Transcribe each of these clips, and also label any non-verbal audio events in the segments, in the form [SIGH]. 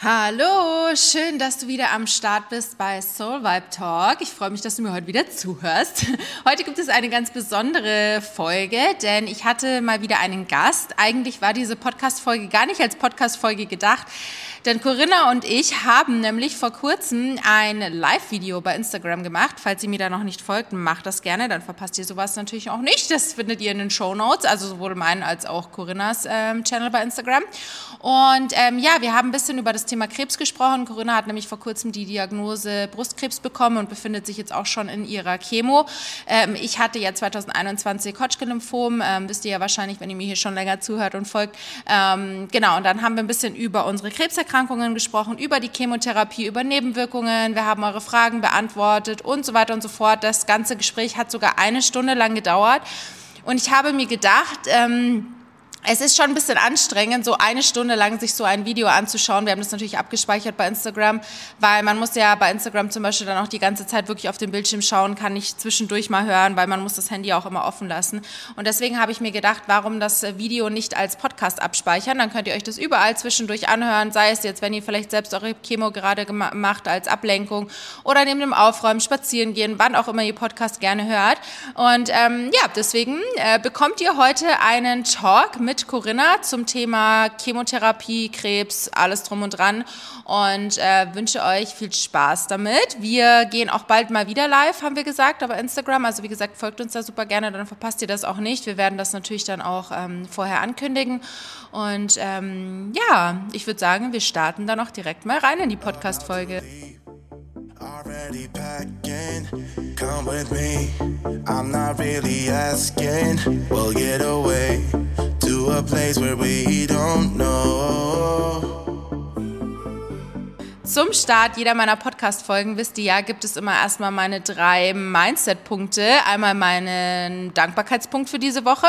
Hallo, schön, dass du wieder am Start bist bei Soul Vibe Talk. Ich freue mich, dass du mir heute wieder zuhörst. [LAUGHS] Heute gibt es eine ganz besondere Folge, denn ich hatte mal wieder einen Gast. Eigentlich war diese Podcast-Folge gar nicht als Podcast-Folge gedacht, denn Corinna und ich haben nämlich vor kurzem ein Live-Video bei Instagram gemacht. Falls ihr mir da noch nicht folgt, macht das gerne, dann verpasst ihr sowas natürlich auch nicht. Das findet ihr in den Show Notes, also sowohl meinen als auch Corinnas ähm, Channel bei Instagram. Und ähm, ja, wir haben ein bisschen über das Thema Krebs gesprochen. Corinna hat nämlich vor kurzem die Diagnose Brustkrebs bekommen und befindet sich jetzt auch schon in ihrer Chemo. Ähm, ich hatte ja 2021 Hodgkin-Lymphom, ähm, wisst ihr ja wahrscheinlich, wenn ihr mir hier schon länger zuhört und folgt. Ähm, genau, und dann haben wir ein bisschen über unsere Krebserkrankungen gesprochen, über die Chemotherapie, über Nebenwirkungen. Wir haben eure Fragen beantwortet und so weiter und so fort. Das ganze Gespräch hat sogar eine Stunde lang gedauert. Und ich habe mir gedacht, ähm, es ist schon ein bisschen anstrengend, so eine Stunde lang sich so ein Video anzuschauen. Wir haben das natürlich abgespeichert bei Instagram, weil man muss ja bei Instagram zum Beispiel dann auch die ganze Zeit wirklich auf den Bildschirm schauen, kann nicht zwischendurch mal hören, weil man muss das Handy auch immer offen lassen. Und deswegen habe ich mir gedacht, warum das Video nicht als Podcast abspeichern? Dann könnt ihr euch das überall zwischendurch anhören, sei es jetzt, wenn ihr vielleicht selbst eure Chemo gerade macht als Ablenkung oder neben dem Aufräumen, spazieren gehen, wann auch immer ihr Podcast gerne hört. Und ähm, ja, deswegen äh, bekommt ihr heute einen Talk mit Corinna zum Thema Chemotherapie, Krebs, alles drum und dran und äh, wünsche euch viel Spaß damit. Wir gehen auch bald mal wieder live, haben wir gesagt, aber Instagram. Also wie gesagt, folgt uns da super gerne, dann verpasst ihr das auch nicht. Wir werden das natürlich dann auch ähm, vorher ankündigen. Und ähm, ja, ich würde sagen, wir starten dann auch direkt mal rein in die Podcast-Folge. Already packing, come with me. I'm not really asking, we'll get away to a place where we don't know. Zum Start jeder meiner Podcast-Folgen, wisst ihr ja, gibt es immer erstmal meine drei Mindset-Punkte. Einmal meinen Dankbarkeitspunkt für diese Woche.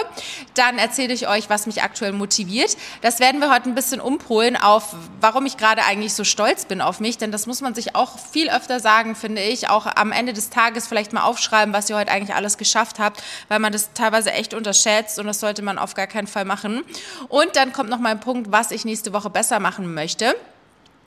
Dann erzähle ich euch, was mich aktuell motiviert. Das werden wir heute ein bisschen umpolen auf, warum ich gerade eigentlich so stolz bin auf mich. Denn das muss man sich auch viel öfter sagen, finde ich. Auch am Ende des Tages vielleicht mal aufschreiben, was ihr heute eigentlich alles geschafft habt, weil man das teilweise echt unterschätzt und das sollte man auf gar keinen Fall machen. Und dann kommt noch mein Punkt, was ich nächste Woche besser machen möchte.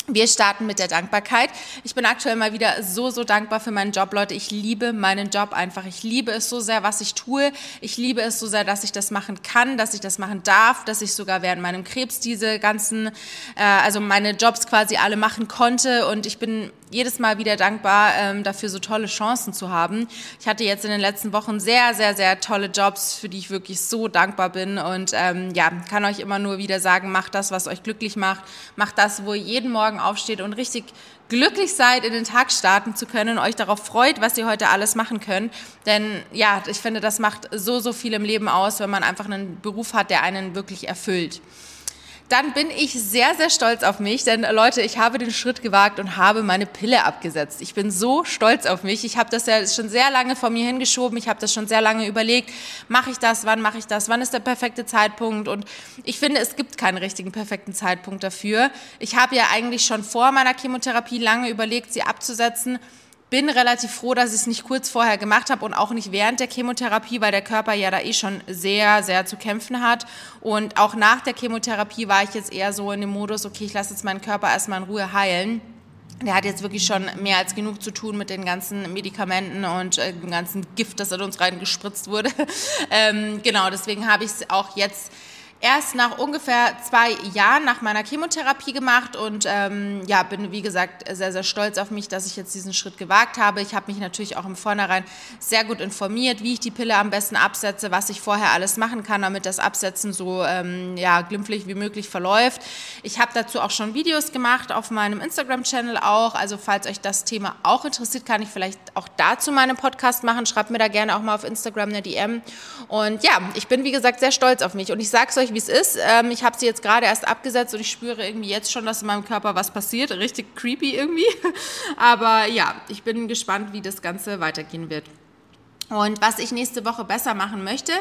Wir starten mit der Dankbarkeit. Ich bin aktuell mal wieder so, so dankbar für meinen Job, Leute. Ich liebe meinen Job einfach. Ich liebe es so sehr, was ich tue. Ich liebe es so sehr, dass ich das machen kann, dass ich das machen darf, dass ich sogar während meinem Krebs diese ganzen, äh, also meine Jobs quasi alle machen konnte. Und ich bin jedes Mal wieder dankbar, ähm, dafür so tolle Chancen zu haben. Ich hatte jetzt in den letzten Wochen sehr, sehr, sehr tolle Jobs, für die ich wirklich so dankbar bin. Und ähm, ja, kann euch immer nur wieder sagen, macht das, was euch glücklich macht. Macht das, wo ihr jeden Morgen aufsteht und richtig glücklich seid, in den Tag starten zu können, euch darauf freut, was ihr heute alles machen könnt. Denn ja, ich finde, das macht so, so viel im Leben aus, wenn man einfach einen Beruf hat, der einen wirklich erfüllt dann bin ich sehr, sehr stolz auf mich, denn Leute, ich habe den Schritt gewagt und habe meine Pille abgesetzt. Ich bin so stolz auf mich. Ich habe das ja schon sehr lange vor mir hingeschoben. Ich habe das schon sehr lange überlegt. Mache ich das? Wann mache ich das? Wann ist der perfekte Zeitpunkt? Und ich finde, es gibt keinen richtigen perfekten Zeitpunkt dafür. Ich habe ja eigentlich schon vor meiner Chemotherapie lange überlegt, sie abzusetzen bin relativ froh, dass ich es nicht kurz vorher gemacht habe und auch nicht während der Chemotherapie, weil der Körper ja da eh schon sehr, sehr zu kämpfen hat. Und auch nach der Chemotherapie war ich jetzt eher so in dem Modus, okay, ich lasse jetzt meinen Körper erstmal in Ruhe heilen. Der hat jetzt wirklich schon mehr als genug zu tun mit den ganzen Medikamenten und äh, dem ganzen Gift, das in uns reingespritzt wurde. [LAUGHS] ähm, genau, deswegen habe ich es auch jetzt erst nach ungefähr zwei Jahren nach meiner Chemotherapie gemacht und ähm, ja, bin wie gesagt sehr, sehr stolz auf mich, dass ich jetzt diesen Schritt gewagt habe. Ich habe mich natürlich auch im Vornherein sehr gut informiert, wie ich die Pille am besten absetze, was ich vorher alles machen kann, damit das Absetzen so ähm, ja, glimpflich wie möglich verläuft. Ich habe dazu auch schon Videos gemacht auf meinem Instagram-Channel auch. Also falls euch das Thema auch interessiert, kann ich vielleicht auch dazu meinen Podcast machen. Schreibt mir da gerne auch mal auf Instagram eine DM. Und ja, ich bin wie gesagt sehr stolz auf mich und ich sage es euch, wie es ist. Ähm, ich habe sie jetzt gerade erst abgesetzt und ich spüre irgendwie jetzt schon, dass in meinem Körper was passiert. Richtig creepy irgendwie. [LAUGHS] Aber ja, ich bin gespannt, wie das Ganze weitergehen wird. Und was ich nächste Woche besser machen möchte,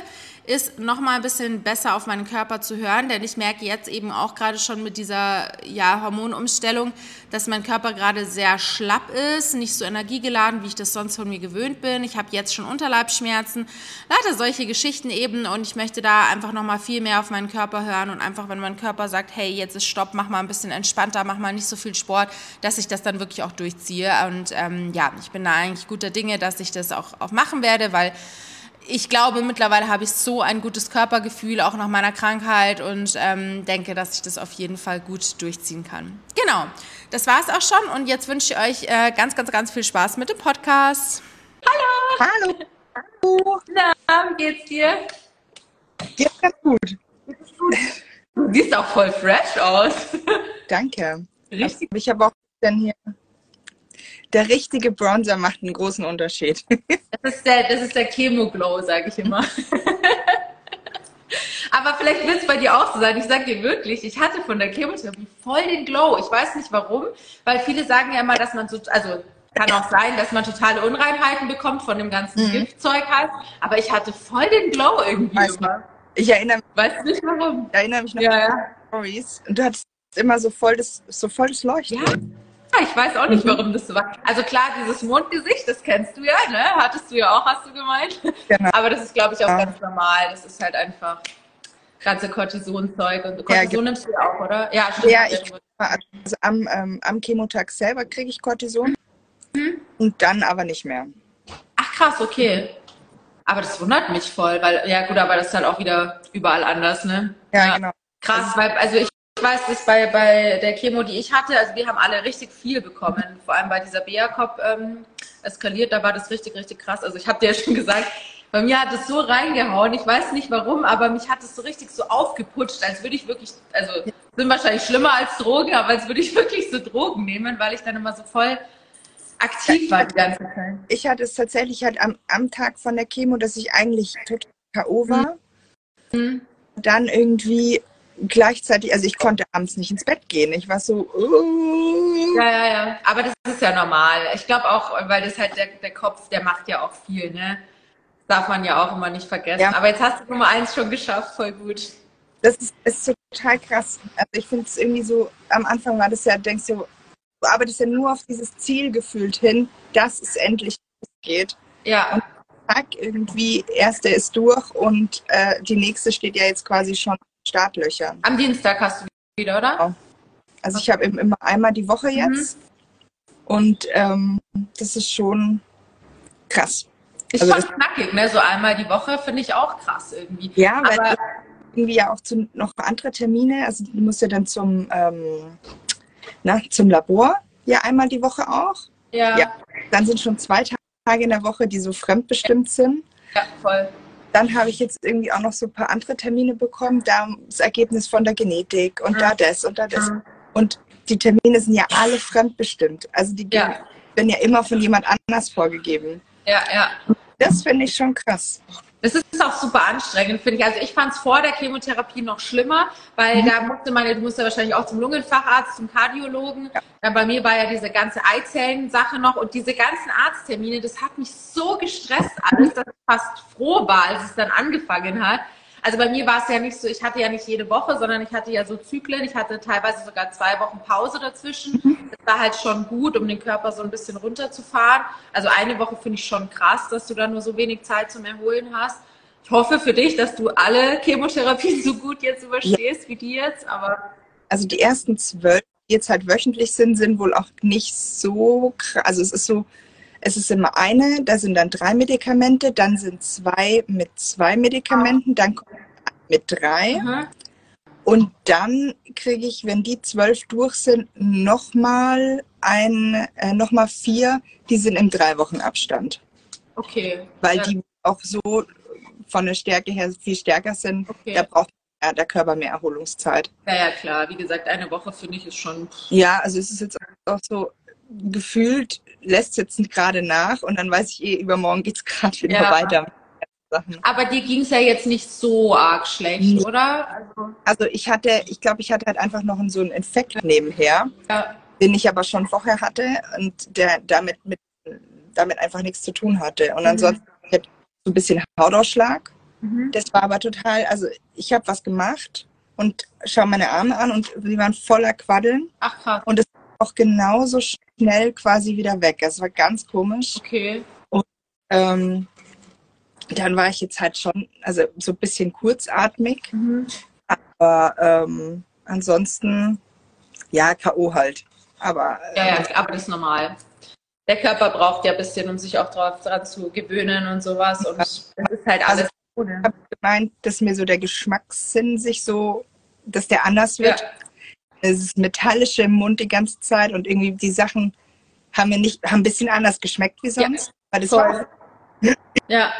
ist nochmal ein bisschen besser auf meinen Körper zu hören, denn ich merke jetzt eben auch gerade schon mit dieser ja, Hormonumstellung, dass mein Körper gerade sehr schlapp ist, nicht so energiegeladen, wie ich das sonst von mir gewöhnt bin. Ich habe jetzt schon Unterleibsschmerzen, leider solche Geschichten eben und ich möchte da einfach nochmal viel mehr auf meinen Körper hören und einfach, wenn mein Körper sagt, hey, jetzt ist Stopp, mach mal ein bisschen entspannter, mach mal nicht so viel Sport, dass ich das dann wirklich auch durchziehe. Und ähm, ja, ich bin da eigentlich guter Dinge, dass ich das auch, auch machen werde, weil ich glaube, mittlerweile habe ich so ein gutes Körpergefühl, auch nach meiner Krankheit und ähm, denke, dass ich das auf jeden Fall gut durchziehen kann. Genau, das war es auch schon und jetzt wünsche ich euch äh, ganz, ganz, ganz viel Spaß mit dem Podcast. Hallo! Hallo! Hallo! Na, wie geht's dir? Geht ganz gut. Du siehst auch voll fresh aus. Danke. Richtig. Ich habe auch dann hier der richtige Bronzer macht einen großen Unterschied. [LAUGHS] Das ist der, das ist der Chemo-Glow, sage ich immer. [LAUGHS] Aber vielleicht wird es bei dir auch so sein. Ich sage dir wirklich, ich hatte von der Chemotherapie voll den Glow. Ich weiß nicht warum, weil viele sagen ja immer, dass man so, also kann auch sein, dass man totale Unreinheiten bekommt von dem ganzen mhm. Giftzeug halt. Aber ich hatte voll den Glow irgendwie weiß immer. Ich erinnere mich. Weißt nicht warum? Ich erinnere mich noch ja, an Stories. Und du hattest immer so voll das, so voll das Leuchten. Ja. [LAUGHS] Ich weiß auch nicht, warum das so war. Also klar, dieses [LAUGHS] Mondgesicht, das kennst du ja, ne? Hattest du ja auch, hast du gemeint. Genau. Aber das ist, glaube ich, auch ja. ganz normal. Das ist halt einfach ganze Cortisonzeug. Und Cortison ja, genau. nimmst du ja auch, oder? Ja, stimmt. Ja, ich, also am, ähm, am Chemotag selber kriege ich Cortison mhm. und dann aber nicht mehr. Ach krass, okay. Aber das wundert mich voll, weil, ja gut, aber das ist halt auch wieder überall anders, ne? Ja, ja. genau. Krass, weil, also ich ich weiß, dass bei, bei der Chemo, die ich hatte, also wir haben alle richtig viel bekommen. Vor allem bei dieser Bea-Cop ähm, eskaliert, da war das richtig, richtig krass. Also ich habe dir ja schon gesagt, bei mir hat es so reingehauen. Ich weiß nicht warum, aber mich hat es so richtig so aufgeputscht, als würde ich wirklich, also sind wahrscheinlich schlimmer als Drogen, aber als würde ich wirklich so Drogen nehmen, weil ich dann immer so voll aktiv war die ganze Zeit. Ich hatte es tatsächlich halt am, am Tag von der Chemo, dass ich eigentlich total K.O. war. Mhm. Dann irgendwie gleichzeitig, also ich konnte abends nicht ins Bett gehen. Ich war so. Uh. Ja, ja, ja. Aber das ist ja normal. Ich glaube auch, weil das halt der, der Kopf, der macht ja auch viel, ne? Das darf man ja auch immer nicht vergessen. Ja. Aber jetzt hast du Nummer eins schon geschafft, voll gut. Das ist, ist total krass. Also ich finde es irgendwie so, am Anfang war das ja, denkst du, du arbeitest ja nur auf dieses Ziel gefühlt hin, dass es endlich geht. Ja. Und zack, irgendwie, erste ist durch und äh, die nächste steht ja jetzt quasi schon Startlöchern. Am Dienstag hast du wieder, oder? Genau. Also ich habe immer einmal die Woche jetzt. Mhm. Und ähm, das ist schon krass. Ist also schon knackig, ne? So einmal die Woche finde ich auch krass irgendwie. Ja, weil Aber, irgendwie ja auch zu, noch andere Termine. Also du musst ja dann zum, ähm, na, zum Labor ja einmal die Woche auch. Ja. ja. Dann sind schon zwei Tage in der Woche, die so fremdbestimmt sind. Ja, voll. Dann habe ich jetzt irgendwie auch noch so ein paar andere Termine bekommen, da das Ergebnis von der Genetik und ja. da das und da das. Ja. Und die Termine sind ja alle fremdbestimmt. Also die ja. werden ja immer von jemand anders vorgegeben. Ja, ja. Das finde ich schon krass. Das ist auch super anstrengend, finde ich. Also ich fand es vor der Chemotherapie noch schlimmer, weil mhm. da musste man, du musst ja wahrscheinlich auch zum Lungenfacharzt, zum Kardiologen. Ja. Bei mir war ja diese ganze Eizellen-Sache noch und diese ganzen Arzttermine, das hat mich so gestresst alles, dass ich fast froh war, als es dann angefangen hat. Also bei mir war es ja nicht so, ich hatte ja nicht jede Woche, sondern ich hatte ja so Zyklen. Ich hatte teilweise sogar zwei Wochen Pause dazwischen. Mhm. Das war halt schon gut, um den Körper so ein bisschen runterzufahren. Also eine Woche finde ich schon krass, dass du da nur so wenig Zeit zum Erholen hast. Ich hoffe für dich, dass du alle Chemotherapien so gut jetzt überstehst ja. wie die jetzt, aber. Also die ersten zwölf, die jetzt halt wöchentlich sind, sind wohl auch nicht so krass. Also es ist so, es ist immer eine, da sind dann drei Medikamente, dann sind zwei mit zwei Medikamenten, dann kommt mit drei. Mhm. Und dann kriege ich, wenn die zwölf durch sind, nochmal ein, äh, noch vier, die sind im drei Wochen Abstand. Okay. Weil ja. die auch so von der Stärke her viel stärker sind. Okay. Da braucht der Körper mehr Erholungszeit. Ja, ja, klar. Wie gesagt, eine Woche finde ich ist schon. Ja, also es ist jetzt auch so, gefühlt lässt jetzt gerade nach und dann weiß ich eh, übermorgen geht es [LAUGHS] gerade wieder ja. weiter. Aber dir ging es ja jetzt nicht so arg schlecht, nee. oder? Also, also, ich hatte, ich glaube, ich hatte halt einfach noch so einen Infekt nebenher, ja. den ich aber schon vorher hatte und der damit mit damit einfach nichts zu tun hatte. Und mhm. ansonsten hätte so ein bisschen Hautausschlag. Mhm. Das war aber total, also ich habe was gemacht und schaue meine Arme an und die waren voller Quaddeln. Ach krass. Und es auch genauso schnell quasi wieder weg. Es war ganz komisch. Okay. Und ähm, dann war ich jetzt halt schon, also so ein bisschen kurzatmig. Mhm. Aber ähm, ansonsten, ja, K.O. halt. Aber, ja, ja, äh, aber das ist normal. Der Körper braucht ja ein bisschen, um sich auch drauf dran zu gewöhnen und sowas. Und das ist halt alles. Also, ich habe gemeint, dass mir so der Geschmackssinn sich so, dass der anders wird. Ja. Es ist metallische im Mund die ganze Zeit und irgendwie die Sachen haben mir nicht, haben ein bisschen anders geschmeckt wie sonst. Ja, weil das war ja.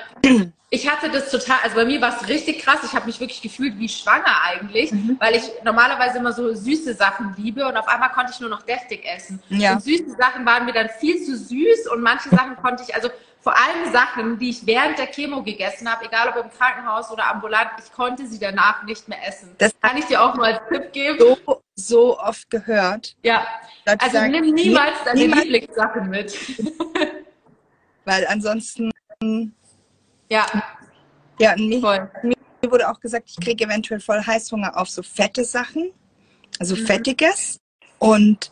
Ich hatte das total, also bei mir war es richtig krass. Ich habe mich wirklich gefühlt wie schwanger eigentlich, mhm. weil ich normalerweise immer so süße Sachen liebe und auf einmal konnte ich nur noch deftig essen. Ja. Und süße Sachen waren mir dann viel zu süß und manche Sachen konnte ich, also vor allem Sachen, die ich während der Chemo gegessen habe, egal ob im Krankenhaus oder ambulant, ich konnte sie danach nicht mehr essen. Das kann ich dir auch nur als Tipp geben. So, so oft gehört. Ja. Also sagen, nimm niemals deine niemals Lieblingssachen mit. [LAUGHS] Weil ansonsten ja. Ja, mir, mir wurde auch gesagt, ich kriege eventuell voll Heißhunger auf so fette Sachen, also mhm. Fettiges. Und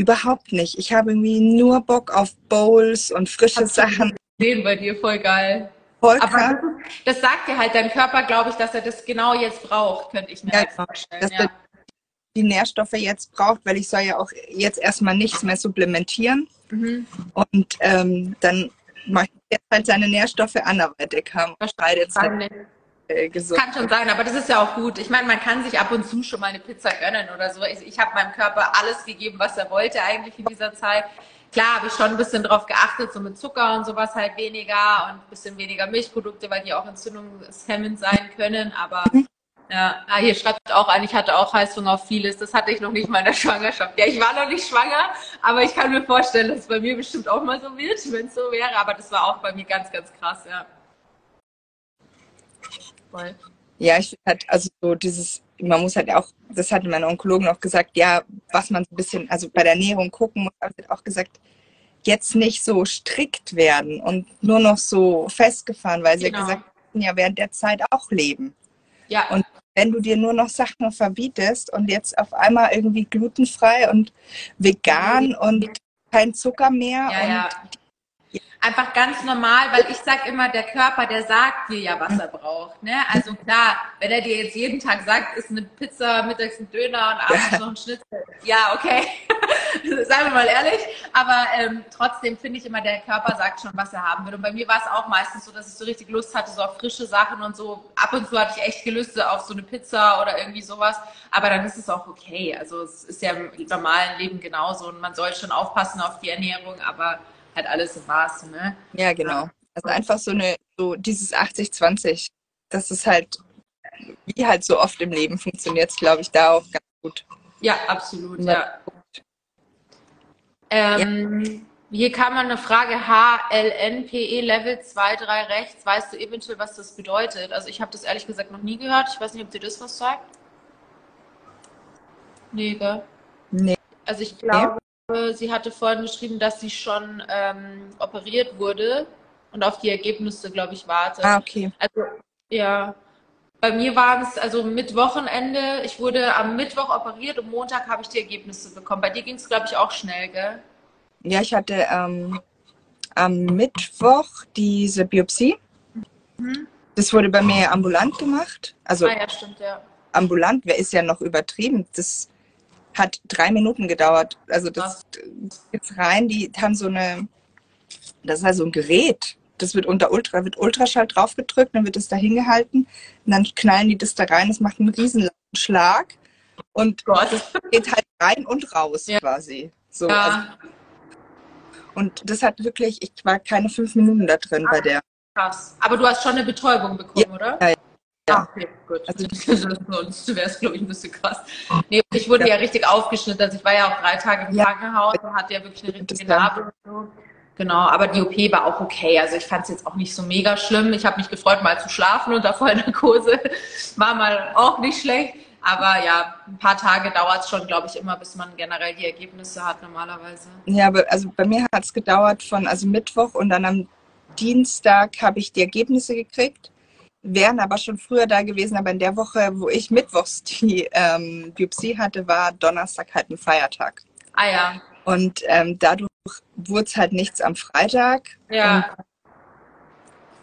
überhaupt nicht. Ich habe irgendwie nur Bock auf Bowls und frische Hast Sachen. Sehen bei dir voll geil. Voll Aber das, das, sagt dir halt dein Körper, glaube ich, dass er das genau jetzt braucht, könnte ich mir ja, halt vorstellen. Dass ja. er die Nährstoffe jetzt braucht, weil ich soll ja auch jetzt erstmal nichts mehr supplementieren. Mhm. Und ähm, dann mache ich jetzt halt seine Nährstoffe anderweitig haben. Wahrscheinlich. Äh, gesund. Kann schon sein, aber das ist ja auch gut. Ich meine, man kann sich ab und zu schon mal eine Pizza gönnen oder so. Ich, ich habe meinem Körper alles gegeben, was er wollte eigentlich in dieser Zeit. Klar habe ich schon ein bisschen drauf geachtet, so mit Zucker und sowas halt weniger und ein bisschen weniger Milchprodukte, weil die auch entzündungshemmend sein können. Aber. Ja, ah, hier schreibt auch ein, ich hatte auch Heißhunger auf vieles. Das hatte ich noch nicht mal in der Schwangerschaft. Ja, ich war noch nicht schwanger, aber ich kann mir vorstellen, dass es bei mir bestimmt auch mal so wird, wenn es so wäre. Aber das war auch bei mir ganz, ganz krass, ja. Voll. Ja, ich halt, also so dieses, man muss halt auch, das hatte mein Onkologen auch gesagt, ja, was man so ein bisschen, also bei der Ernährung gucken muss, habe ich auch gesagt, jetzt nicht so strikt werden und nur noch so festgefahren, weil sie genau. gesagt haben, ja während der Zeit auch leben. Ja. Und wenn du dir nur noch Sachen verbietest und jetzt auf einmal irgendwie glutenfrei und vegan und kein Zucker mehr ja, und ja. Einfach ganz normal, weil ich sag immer, der Körper, der sagt dir ja, was er braucht. Ne? Also klar, wenn er dir jetzt jeden Tag sagt, ist eine Pizza, mittags ein Döner und abends noch ein Schnitzel. Ja, okay. [LAUGHS] Seien wir mal ehrlich. Aber ähm, trotzdem finde ich immer, der Körper sagt schon, was er haben will. Und bei mir war es auch meistens so, dass ich so richtig Lust hatte, so auf frische Sachen und so. Ab und zu hatte ich echt Gelüste auf so eine Pizza oder irgendwie sowas. Aber dann ist es auch okay. Also es ist ja im normalen Leben genauso und man soll schon aufpassen auf die Ernährung, aber halt alles im Maß, ne? Ja, genau. Also einfach so eine, so dieses 80-20, das ist halt, wie halt so oft im Leben funktioniert glaube ich, da auch ganz gut. Ja, absolut, ja. Ähm, ja. Hier kam mal eine Frage, HLNPE Level 2, 3 rechts. Weißt du eventuell, was das bedeutet? Also ich habe das ehrlich gesagt noch nie gehört. Ich weiß nicht, ob dir das was sagt. Nee, gell? Nee. Also ich glaube, sie hatte vorhin geschrieben, dass sie schon ähm, operiert wurde und auf die Ergebnisse, glaube ich, wartet. Ah, okay. Also, ja. Bei mir war es also mit Wochenende, ich wurde am Mittwoch operiert und Montag habe ich die Ergebnisse bekommen. Bei dir ging es, glaube ich, auch schnell, gell? Ja, ich hatte ähm, am Mittwoch diese Biopsie. Mhm. Das wurde bei mir ambulant gemacht. Also ah, ja, stimmt, ja. ambulant, wer ist ja noch übertrieben. Das hat drei Minuten gedauert. Also das jetzt rein, die haben so eine, das ist also ein Gerät. Das wird unter Ultra, wird Ultraschall draufgedrückt, dann wird es da hingehalten und dann knallen die das da rein. Das macht einen riesen Schlag und Gott. das geht halt rein und raus ja. quasi. So, ja. also, und das hat wirklich, ich war keine fünf Minuten da drin Ach, bei der. Krass. Aber du hast schon eine Betäubung bekommen, ja, oder? Ja, ja. Okay, gut. Also, sonst wäre es, glaube ich, ein bisschen krass. Nee, ich wurde ja. ja. richtig aufgeschnitten. Also ich war ja auch drei Tage im ja. Krankenhaus und hatte ja wirklich eine richtige Narbe. Genau, aber die OP war auch okay. Also ich fand es jetzt auch nicht so mega schlimm. Ich habe mich gefreut, mal zu schlafen unter Vollnarkose. [LAUGHS] War mal auch nicht schlecht. Aber ja, ein paar Tage dauert es schon, glaube ich, immer, bis man generell die Ergebnisse hat normalerweise. Ja, aber also bei mir hat es gedauert von also Mittwoch und dann am Dienstag habe ich die Ergebnisse gekriegt, wären aber schon früher da gewesen. Aber in der Woche, wo ich mittwochs die ähm, Biopsie hatte, war Donnerstag halt ein Feiertag. Ah ja. Und ähm, dadurch wurde es halt nichts am Freitag. Ja. Und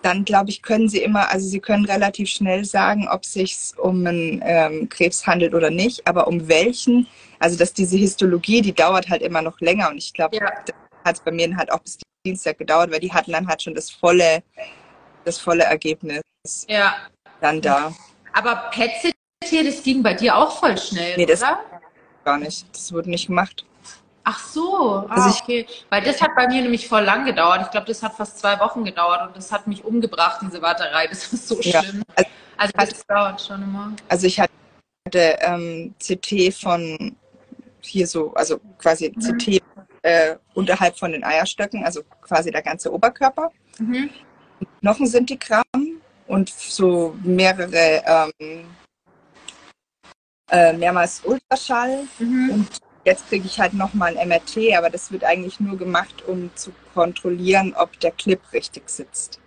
dann, glaube ich, können sie immer, also sie können relativ schnell sagen, ob es sich um einen ähm, Krebs handelt oder nicht, aber um welchen. Also dass diese Histologie, die dauert halt immer noch länger und ich glaube, Ja. das hat es bei mir halt auch bis Dienstag gedauert, weil die hatten dann halt schon das volle, das volle Ergebnis Ja. dann da. Aber PET-CT, das ging bei dir auch voll schnell, Nee, das- oder? Gar nicht. Das wurde nicht gemacht. Ach so, ah, Also ich- okay. Weil das hat bei mir nämlich voll lang gedauert. Ich glaube, das hat fast zwei Wochen gedauert und das hat mich umgebracht, diese Warterei. Das ist so Ja. schlimm. Also, Also das dauert schon immer. also ich hatte ähm, CT von hier so, also quasi Mhm. CT äh, unterhalb von den Eierstöcken, also quasi der ganze Oberkörper. Mhm. Knochen sind die Gramm und so mehrere, ähm, äh, mehrmals Ultraschall. Mhm. Und jetzt kriege ich halt nochmal ein MRT, aber das wird eigentlich nur gemacht, um zu kontrollieren, ob der Clip richtig sitzt.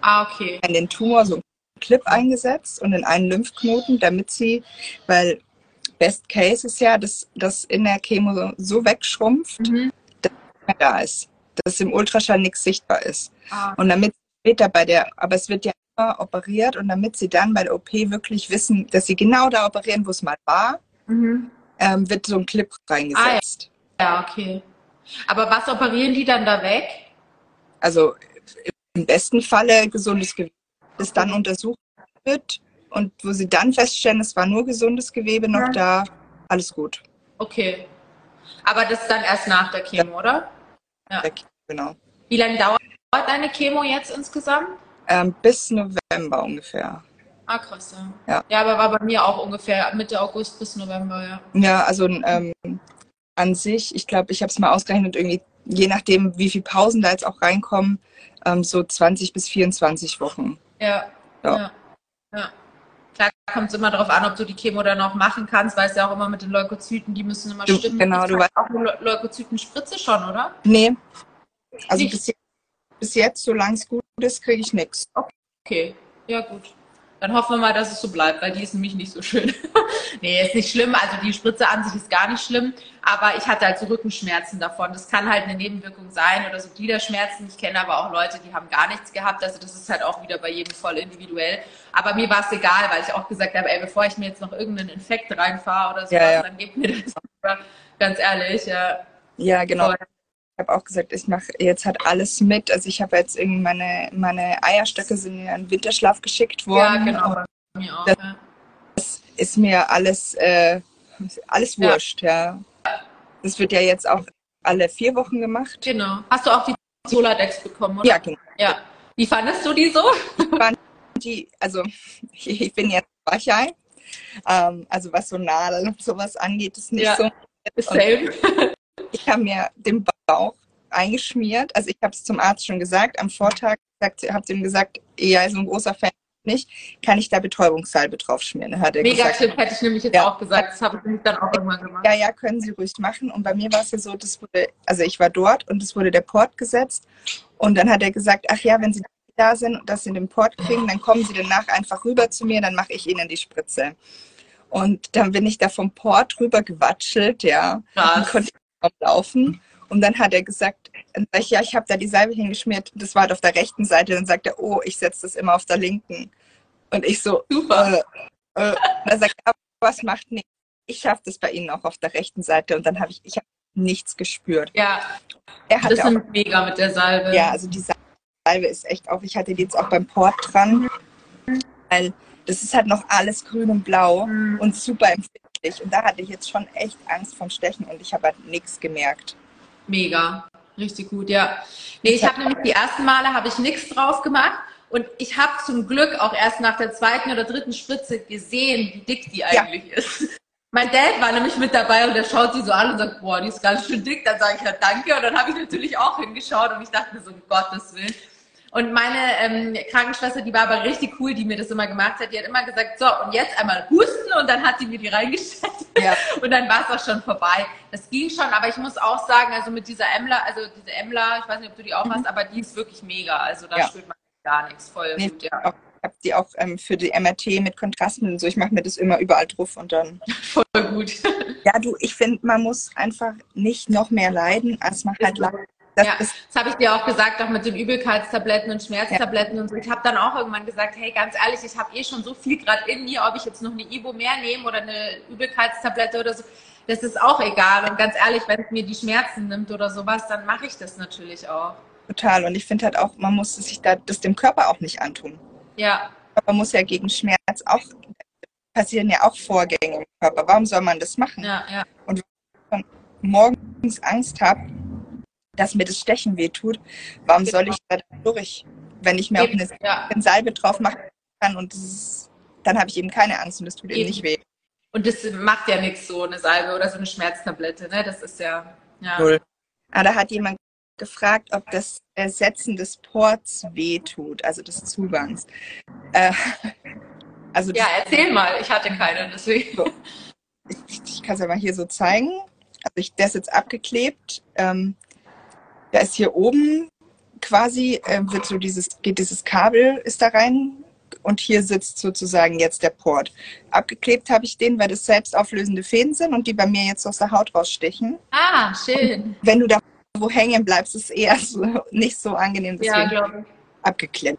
Ah, okay. In den Tumor so einen Clip eingesetzt und in einen Lymphknoten, damit sie, weil Best Case ist ja, dass das in der Chemo so wegschrumpft, Mhm. mehr da ist, dass im Ultraschall nichts sichtbar ist. Ah, Und damit später bei der, aber es wird ja immer operiert und damit sie dann bei der OP wirklich wissen, dass sie genau da operieren, wo es mal war, mhm. ähm, wird so ein Clip reingesetzt. Ja, okay. Aber was operieren die dann da weg? Also im besten Falle gesundes Gewebe, das dann untersucht wird und wo sie dann feststellen, es war nur gesundes Gewebe noch Ja. da, alles gut. Okay. Aber das ist dann erst nach der Chemo, oder? Ja. Genau. Wie lange dauert deine Chemo jetzt insgesamt? Ähm, bis November ungefähr. Ah, krass, ja. Ja. Ja, aber war bei mir auch ungefähr Mitte August bis November, ja. Ja, also ähm, an sich, ich glaube, ich habe es mal ausgerechnet, irgendwie, je nachdem, wie viele Pausen da jetzt auch reinkommen, ähm, so 20 bis 24 Wochen. Ja. Ja. Ja. ja. Klar kommt es immer darauf an, ob du die Chemo dann auch machen kannst, weißt ja auch immer mit den Leukozyten, die müssen immer Du- stimmen. genau, du hast auch eine Leu- Leukozytenspritze schon, oder? Nee, also bis jetzt, bis jetzt, solange es gut ist, kriege ich nichts. Okay, ja gut. Dann hoffen wir mal, dass es so bleibt, weil die ist nämlich nicht so schön. [LAUGHS] nee, ist nicht schlimm. Also die Spritze an sich ist gar nicht schlimm, aber ich hatte halt so Rückenschmerzen davon. Das kann halt eine Nebenwirkung sein oder so Gliederschmerzen. Ich kenne aber auch Leute, die haben gar nichts gehabt. Also das ist halt auch wieder bei jedem voll individuell. Aber mir war es egal, weil ich auch gesagt habe, ey, bevor ich mir jetzt noch irgendeinen Infekt reinfahre oder sowas, Ja, ja. dann gebt mir das. [LAUGHS] Ganz ehrlich, ja. Ja, genau. Voll. Ich habe auch gesagt, ich mache jetzt halt alles mit. Also ich habe jetzt irgendwie meine, meine Eierstöcke sind in den Winterschlaf geschickt Ja, worden. genau. Mir auch. Das- Ja. ist mir alles, äh, alles Ja. wurscht, ja. Das wird ja jetzt auch alle vier Wochen gemacht. Genau. Hast du auch die Soladex bekommen, oder? Ja, genau. ja. Wie fandest du die so? Die, also [LAUGHS] ich bin jetzt Wachei. Ähm, also was so Nadeln und sowas angeht, ist nicht Ja. so. Same. Ich habe mir den Bauch eingeschmiert. Also ich habe es zum Arzt schon gesagt. Am Vortag habe ihm gesagt, ja, so ein großer Fan nicht. Kann ich da Betäubungssalbe drauf schmieren? Hat er Mega gesagt, Tipp, hätte ich nämlich jetzt Ja. auch gesagt. Das habe ich dann auch irgendwann gemacht. ja, ja, können Sie ruhig machen. Und bei mir war es ja so, das wurde, also ich war dort und es wurde der Port gesetzt. Und dann hat er gesagt, ach ja, wenn Sie da sind und das in den Port kriegen, dann kommen Sie danach einfach rüber zu mir, dann mache ich Ihnen die Spritze. Und dann bin ich da vom Port rüber gewatschelt, ja. Krass. Und konnte laufen. Und dann hat er gesagt, dann sag ich, ja, ich habe da die Salbe hingeschmiert, das war halt auf der rechten Seite. Dann sagt er, oh, ich setze das immer auf der linken. Und ich so, Super. äh, äh. Und er sagt, aber was macht nichts? Ich schaffe das bei Ihnen auch auf der rechten Seite. Und dann habe ich, ich habe nichts gespürt. Ja, Er das hatte auch, ist mega mit der Salbe. ja, also die Salbe ist echt auch, ich hatte die jetzt auch beim Port dran, weil das ist halt noch alles grün und blau Mhm. und super empfindlich. Und da hatte ich jetzt schon echt Angst vom Stechen und ich habe halt nichts gemerkt. Mega. Richtig gut, ja. Nee, ich habe nämlich die ersten Male habe ich nichts drauf gemacht und ich habe zum Glück auch erst nach der zweiten oder dritten Spritze gesehen, wie dick die Ja. eigentlich ist. [LAUGHS] Mein Dad war nämlich mit dabei und der schaut sie so an und sagt, boah, die ist ganz schön dick. Dann sage ich ja danke und dann habe ich natürlich auch hingeschaut und ich dachte mir so, um Gottes Willen. Und meine ähm, Krankenschwester, die war aber richtig cool, die mir das immer gemacht hat. Die hat immer gesagt, so, und jetzt einmal husten und dann hat sie mir die reingestellt. Ja. [LAUGHS] Und dann war es auch schon vorbei. Das ging schon, aber ich muss auch sagen, also mit dieser Emler, also diese Emler, ich weiß nicht, ob du die auch mhm. hast, aber die ist wirklich mega. Also da ja. spürt man gar nichts. Voll nee, gut, ja. Ich habe die auch ähm, für die MRT mit Kontrasten und so. Ich mache mir das immer überall drauf und dann. [LAUGHS] Voll gut. Ja, du, ich finde, man muss einfach nicht noch mehr leiden, als man halt leidet. Das, ja, das habe ich dir auch gesagt, auch mit den Übelkeitstabletten und Schmerztabletten ja. und so. Ich habe dann auch irgendwann gesagt, hey, ganz ehrlich, ich habe eh schon so viel gerade in mir, ob ich jetzt noch eine Ibo mehr nehme oder eine Übelkeitstablette oder so, das ist auch egal. Und ganz ehrlich, wenn es mir die Schmerzen nimmt oder sowas, dann mache ich das natürlich auch. Total. Und ich finde halt auch, man muss sich da das dem Körper auch nicht antun. Ja. Man muss ja gegen Schmerz auch, passieren ja auch Vorgänge im Körper. Warum soll man das machen? Ja, ja. Und wenn ich morgens Angst habe, dass mir das Stechen wehtut, warum genau. soll ich da durch? Wenn ich mir eben, auch eine, ja. Salbe drauf machen kann und ist, dann habe ich eben keine Angst und es tut eben, eben nicht weh. Und das macht ja nichts, so eine Salbe oder so eine Schmerztablette, ne? Das ist ja. ja. Null. Ah, da hat jemand gefragt, ob das Ersetzen des Ports wehtut, also des Zugangs. Äh, [LAUGHS] also ja, erzähl mal, ich hatte keine, deswegen. So. Ich, ich kann es ja mal hier so zeigen. Also ich, der ist jetzt abgeklebt. Ähm, da ist hier oben quasi, äh, wird so dieses, geht dieses Kabel ist da rein und hier sitzt sozusagen jetzt der Port. Abgeklebt habe ich den, weil das selbstauflösende Fäden sind und die bei mir jetzt aus der Haut rausstechen. Ah, schön. Und wenn du da wo hängen bleibst, ist eher [LAUGHS] so, nicht so angenehm. Deswegen ja, glaube ich. Abgeklebt.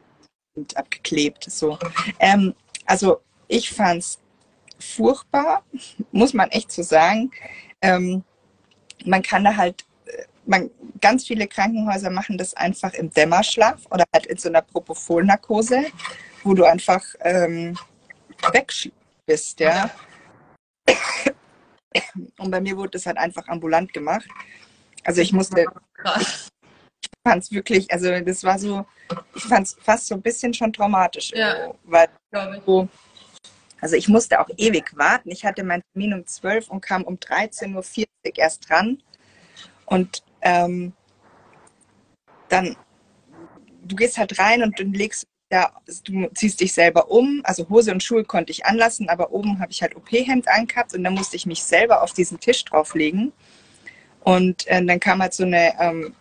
Abgeklebt. So. Ähm, also ich fand es furchtbar, [LAUGHS] muss man echt so sagen. Ähm, man kann da halt man, ganz viele Krankenhäuser machen das einfach im Dämmerschlaf oder halt in so einer Propofol-Narkose, wo du einfach ähm, weg bist, ja. Und bei mir wurde das halt einfach ambulant gemacht. Also ich musste, ich fand es wirklich, also das war so, ich fand es fast so ein bisschen schon traumatisch, ja, weil so, also ich musste auch ewig warten. Ich hatte meinen Termin um 12 und kam um 13.40 Uhr erst dran. Und ähm, dann, du gehst halt rein und dann legst ja, du ziehst dich selber um. Also Hose und Schuhe konnte ich anlassen, aber oben habe ich halt OP-Hemd angehabt und dann musste ich mich selber auf diesen Tisch drauflegen. Und äh, dann kam halt so eine, ähm,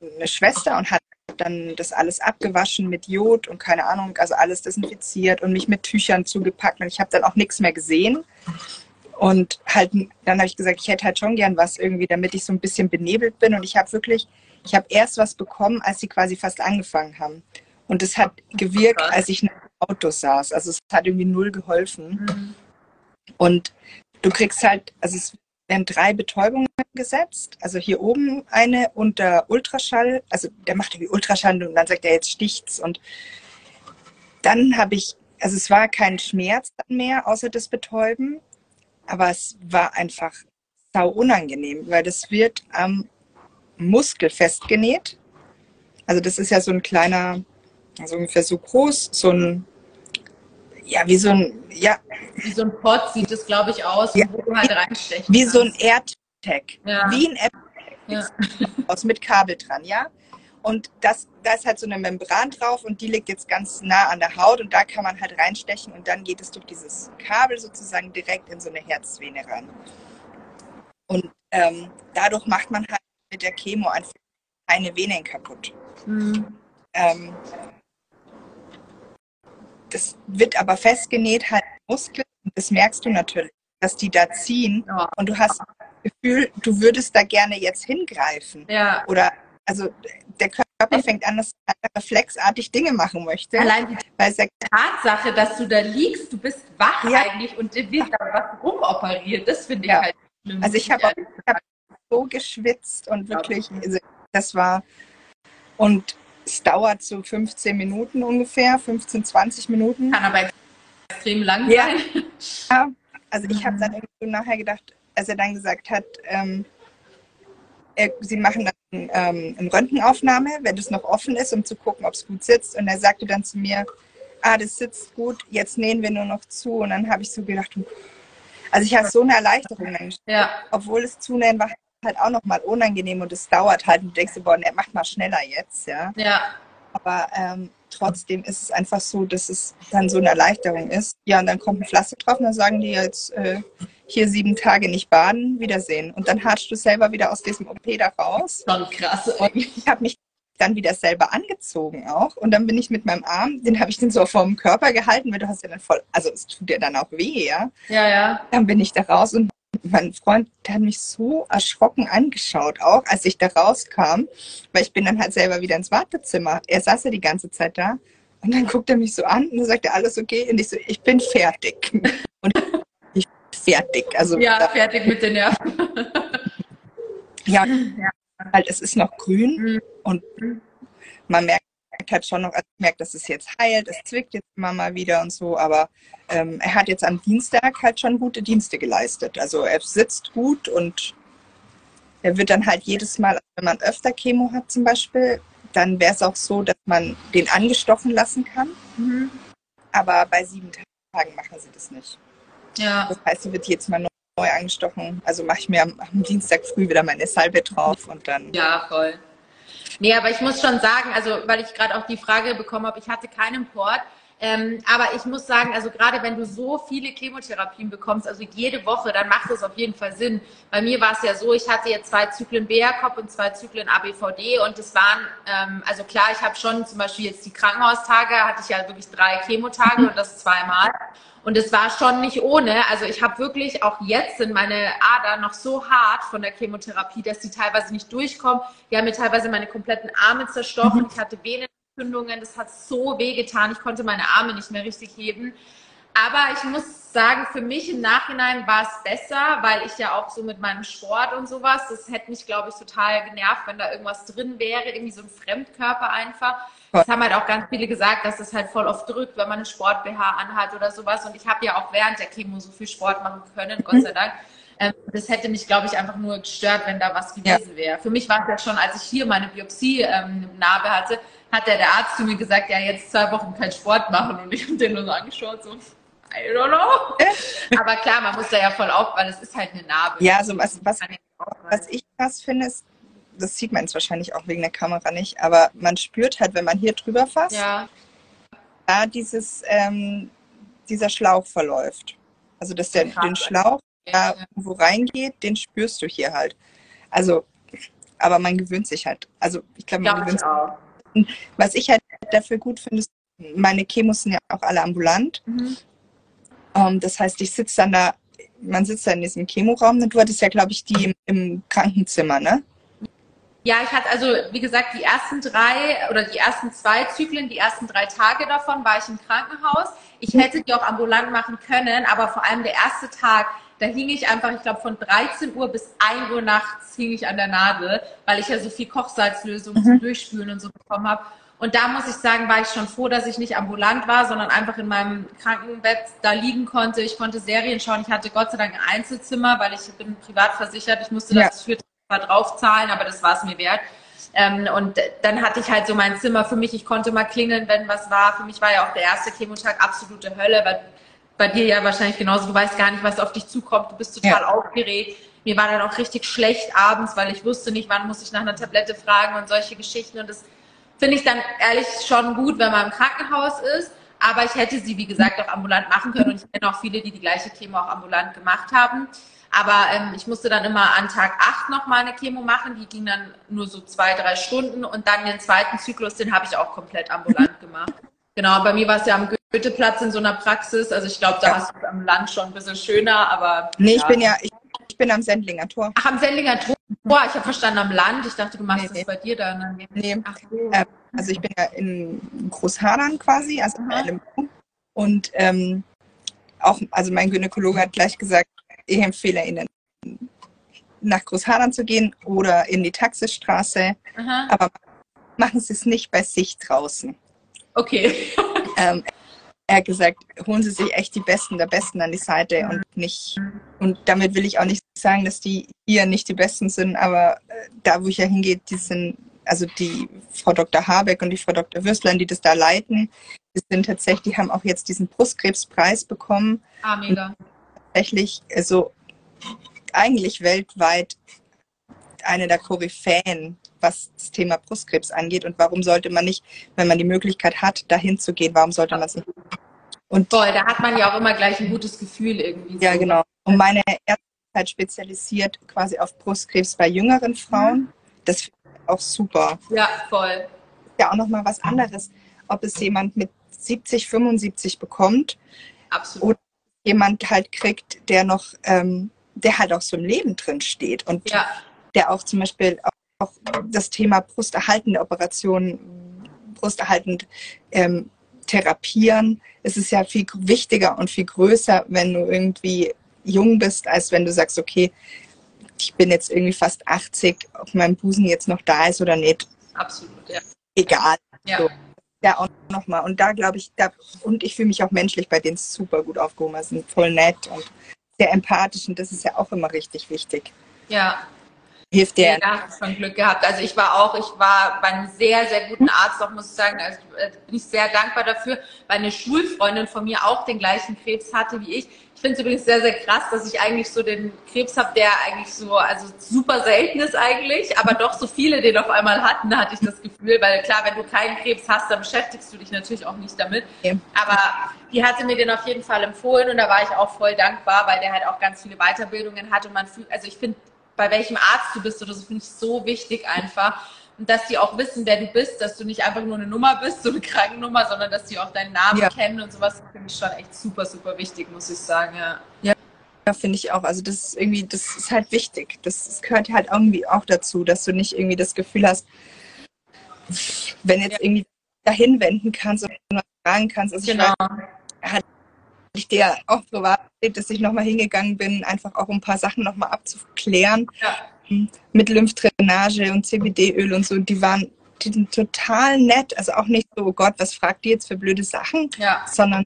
eine Schwester und hat dann das alles abgewaschen mit Jod und keine Ahnung, also alles desinfiziert und mich mit Tüchern zugepackt und ich habe dann auch nichts mehr gesehen. Und halt, dann habe ich gesagt, ich hätte halt schon gern was irgendwie, damit ich so ein bisschen benebelt bin. Und ich habe wirklich, ich habe erst was bekommen, als sie quasi fast angefangen haben. Und es hat gewirkt, als ich im Auto saß. Also es hat irgendwie null geholfen. Mhm. Und du kriegst halt, also es werden drei Betäubungen gesetzt. Also hier oben eine unter Ultraschall. Also der macht irgendwie Ultraschall und dann sagt er, jetzt sticht's. Und dann habe ich, also es war kein Schmerz mehr, außer das Betäuben aber es war einfach sau unangenehm, weil das wird am Muskel festgenäht. Also das ist ja so ein kleiner, also ungefähr so groß, so ein, ja, wie so ein, ja. Wie so ein Pot sieht es, glaube ich, aus, ja, wo du halt reinstechen Wie kannst. so ein AirTag. Ja. Wie ein App ja. aus mit Kabel dran, ja. Und das, da ist halt so eine Membran drauf und die liegt jetzt ganz nah an der Haut und da kann man halt reinstechen und dann geht es durch dieses Kabel sozusagen direkt in so eine Herzvene ran. Und ähm, dadurch macht man halt mit der Chemo einfach keine Venen kaputt. Mhm. Ähm, das wird aber festgenäht halt Muskeln und das merkst du natürlich, dass die da ziehen ja. und du hast das Gefühl, du würdest da gerne jetzt hingreifen. Ja. Oder also der Körper fängt an, dass er reflexartig Dinge machen möchte. Allein die Tatsache, dass du da liegst, du bist wach ja. eigentlich und dir wird da was rumoperiert, das finde ich ja. halt schlimm. Also ich habe hab so geschwitzt und wirklich, also das war und es dauert so 15 Minuten ungefähr, 15, 20 Minuten. Kann aber extrem lang ja. sein. Ja, also ich habe dann irgendwie nachher gedacht, als er dann gesagt hat, ähm, sie machen dann ähm, eine Röntgenaufnahme, wenn das noch offen ist, um zu gucken, ob es gut sitzt. Und er sagte dann zu mir, ah, das sitzt gut, jetzt nähen wir nur noch zu. Und dann habe ich so gedacht, also ich habe so eine Erleichterung dann ja. obwohl das Zunähen war halt auch noch mal unangenehm und es dauert halt und du denkst, boah, ne, mach mal schneller jetzt, ja. Ja. Aber ähm, trotzdem ist es einfach so, dass es dann so eine Erleichterung ist. Ja, und dann kommt ein Pflaster drauf und dann sagen die jetzt äh, hier sieben Tage nicht baden, Wiedersehen. Und dann hatschst du selber wieder aus diesem OP da raus. Schon krass. Und ich habe mich dann wieder selber angezogen auch. Und dann bin ich mit meinem Arm, den habe ich dann so vor dem Körper gehalten, weil du hast ja dann voll, also es tut dir dann auch weh, ja. Ja, ja. Dann bin ich da raus und mein Freund, der hat mich so erschrocken angeschaut, auch als ich da rauskam, weil ich bin dann halt selber wieder ins Wartezimmer. Er saß ja die ganze Zeit da und dann guckt er mich so an und dann sagt er, alles okay? Und ich so, ich bin fertig. Und fertig. Also, ja, fertig mit den Nerven. [LAUGHS] ja, halt, es ist noch grün mhm. und man merkt halt schon noch, also merkt, dass es jetzt heilt, es zwickt jetzt immer mal wieder und so, aber ähm, er hat jetzt am Dienstag halt schon gute Dienste geleistet. Also er sitzt gut und er wird dann halt jedes Mal, wenn man öfter Chemo hat zum Beispiel, dann wäre es auch so, dass man den angestochen lassen kann. Mhm. Aber bei sieben Tagen machen sie das nicht. Ja. Das heißt, sie wird jetzt mal neu angestochen. Also mache ich mir am, am Dienstag früh wieder meine Salbe drauf und dann. Ja, voll. Nee, aber ich muss schon sagen, also weil ich gerade auch die Frage bekommen habe, ich hatte keinen Port. Ähm, aber ich muss sagen, also gerade wenn du so viele Chemotherapien bekommst, also jede Woche, dann macht das auf jeden Fall Sinn. Bei mir war es ja so, ich hatte jetzt zwei Zyklen BRCOP und zwei Zyklen ABVD und es waren, ähm, also klar, ich habe schon zum Beispiel jetzt die Krankenhaustage, hatte ich ja wirklich drei Chemotage und das zweimal. Und es war schon nicht ohne. Also ich habe wirklich, auch jetzt sind meine Adern noch so hart von der Chemotherapie, dass die teilweise nicht durchkommen. Die haben mir teilweise meine kompletten Arme zerstochen. Mhm. Ich hatte Venenentzündungen. Das hat so weh getan. Ich konnte meine Arme nicht mehr richtig heben. Aber ich muss sagen, für mich im Nachhinein war es besser, weil ich ja auch so mit meinem Sport und sowas, das hätte mich, glaube ich, total genervt, wenn da irgendwas drin wäre, irgendwie so ein Fremdkörper einfach. Das haben halt auch ganz viele gesagt, dass es halt voll oft drückt, wenn man einen Sport-BH anhat oder sowas. Und ich habe ja auch während der Chemo so viel Sport machen können, Gott sei Dank. Ähm, das hätte mich, glaube ich, einfach nur gestört, wenn da was gewesen wäre. Für mich war es ja schon, als ich hier meine Biopsie-Narbe ähm, hatte, hat der, der Arzt zu mir gesagt, ja, jetzt zwei Wochen keinen Sport machen. Und ich habe den nur so angeschaut, so, I don't know. Aber klar, man muss da ja voll auf, weil es ist halt eine Narbe. Ja, also was, was, was ich krass finde, ist, das sieht man jetzt wahrscheinlich auch wegen der Kamera nicht, aber man spürt halt, wenn man hier drüber fasst, ja. da dieses, ähm, dieser Schlauch verläuft. Also dass der, den Schlauch, da wo reingeht, den spürst du hier halt. Also, aber man gewöhnt sich halt. Also ich glaube, man gewöhnt sich. Was ich halt dafür gut finde, ist, meine Chemos sind ja auch alle ambulant. Mhm. Um, ähm, das heißt, ich sitze dann da, man sitzt da in diesem Chemoraum und du hattest ja, glaube ich, die im, im Krankenzimmer, ne? Ja, ich hatte also, wie gesagt, die ersten drei oder die ersten zwei Zyklen, die ersten drei Tage davon war ich im Krankenhaus. Ich hätte die auch ambulant machen können, aber vor allem der erste Tag, da hing ich einfach, ich glaube, von 13 Uhr bis 1 Uhr nachts hing ich an der Nadel, weil ich ja so viel Kochsalzlösung mhm. zum Durchspülen und so bekommen habe. Und da muss ich sagen, war ich schon froh, dass ich nicht ambulant war, sondern einfach in meinem Krankenbett da liegen konnte. Ich konnte Serien schauen. Ich hatte Gott sei Dank ein Einzelzimmer, weil ich bin privat versichert. Ich musste das ja. für draufzahlen, aber das war es mir wert. Ähm, und dann hatte ich halt so mein Zimmer für mich. Ich konnte mal klingeln, wenn was war. Für mich war ja auch der erste Chemotag absolute Hölle, weil bei dir ja wahrscheinlich genauso. Du weißt gar nicht, was auf dich zukommt. Du bist total ja. aufgeregt. Mir war dann auch richtig schlecht abends, weil ich wusste nicht, wann muss ich nach einer Tablette fragen und solche Geschichten. Und das finde ich dann ehrlich schon gut, wenn man im Krankenhaus ist. Aber ich hätte sie, wie gesagt, auch ambulant machen können. Und ich kenne auch viele, die die gleiche Chemo auch ambulant gemacht haben. Aber ähm, ich musste dann immer an Tag 8 nochmal eine Chemo machen. Die ging dann nur so zwei, drei Stunden. Und dann den zweiten Zyklus, den habe ich auch komplett ambulant [LAUGHS] gemacht. Genau, bei mir war es ja am Goetheplatz in so einer Praxis. Also ich glaube, da ja. hast du es am Land schon ein bisschen schöner, aber. Nee, ja. ich bin ja, ich, ich, bin am Sendlinger Tor. Ach, am Sendlinger Tor. Boah, ich habe verstanden am Land. Ich dachte, du machst nee, das nee. bei dir dann. Nee. Ach, so. ähm, also ich bin ja in Großhadern quasi, also in Und ähm, auch, also mein Gynäkologe hat gleich gesagt, ich empfehle Ihnen, nach Großhadern zu gehen oder in die Taxisstraße. Aha. Aber machen Sie es nicht bei sich draußen. Okay. [LAUGHS] ähm, er hat gesagt, holen Sie sich echt die Besten der Besten an die Seite und nicht, und damit will ich auch nicht sagen, dass die hier nicht die Besten sind, aber äh, da, wo ich ja hingehe, die sind, also die Frau Dr. Habeck und die Frau Dr. Würstlein, die das da leiten, die sind tatsächlich, die haben auch jetzt diesen Brustkrebspreis bekommen. Ah, mega. Tatsächlich, also eigentlich weltweit eine der Koryphäen, was das Thema Brustkrebs angeht. Und warum sollte man nicht, wenn man die Möglichkeit hat, dahin zu gehen, warum sollte man es nicht? Und Voll, da hat man ja auch immer gleich ein gutes Gefühl irgendwie. Ja, so. genau. Und meine Ärztezeit spezialisiert quasi auf Brustkrebs bei jüngeren Frauen. Mhm. Das finde ich auch super. Ja, voll. Ja, auch nochmal was anderes, ob es jemand mit 70, 75 bekommt. Absolut. Oder jemand halt kriegt, der noch, ähm, der halt auch so im Leben drin steht und ja. der auch zum Beispiel auch, das Thema brusterhaltende Operationen, brusterhaltend ähm, therapieren. Es ist ja viel wichtiger und viel größer, wenn du irgendwie jung bist, als wenn du sagst, okay, ich bin jetzt irgendwie fast 80, ob mein Busen jetzt noch da ist oder nicht. Absolut, ja. Egal. Ja. So ja auch nochmal. Und da glaube ich, da, und ich fühle mich auch menschlich bei denen super gut aufgehoben. Sie sind voll nett und sehr empathisch und das ist ja auch immer richtig wichtig. Ja. Hilft der. Ja, schon Glück gehabt. Also ich war auch, ich war bei einem sehr, sehr guten Arzt, auch muss ich sagen, also äh, bin ich sehr dankbar dafür, weil eine Schulfreundin von mir auch den gleichen Krebs hatte wie ich. Ich finde es übrigens sehr, sehr krass, dass ich eigentlich so den Krebs habe, der eigentlich so, also super selten ist eigentlich, aber doch so viele den auf einmal hatten, hatte ich das Gefühl, weil klar, wenn du keinen Krebs hast, dann beschäftigst du dich natürlich auch nicht damit. Okay. Aber die hatte mir den auf jeden Fall empfohlen und da war ich auch voll dankbar, weil der halt auch ganz viele Weiterbildungen hat und man fühlt, also ich finde, bei welchem Arzt du bist oder so, finde ich so wichtig einfach und dass die auch wissen, wer du bist, dass du nicht einfach nur eine Nummer bist, so eine Krankennummer, sondern dass die auch deinen Namen ja. kennen und sowas, finde ich schon echt super, super wichtig, muss ich sagen, ja. Ja, ja finde ich auch. Also das ist irgendwie, das ist halt wichtig. Das, das, gehört halt irgendwie auch dazu, dass du nicht irgendwie das Gefühl hast, wenn jetzt ja. irgendwie dahin wenden kannst und fragen kannst. Also genau. ich hatte ich dir auch privat, dass ich nochmal hingegangen bin, einfach auch ein paar Sachen nochmal abzuklären. Ja mit Lymphdrainage und CBD-Öl und so, die waren die sind total nett. Also auch nicht so, oh Gott, was fragt die jetzt für blöde Sachen, ja. sondern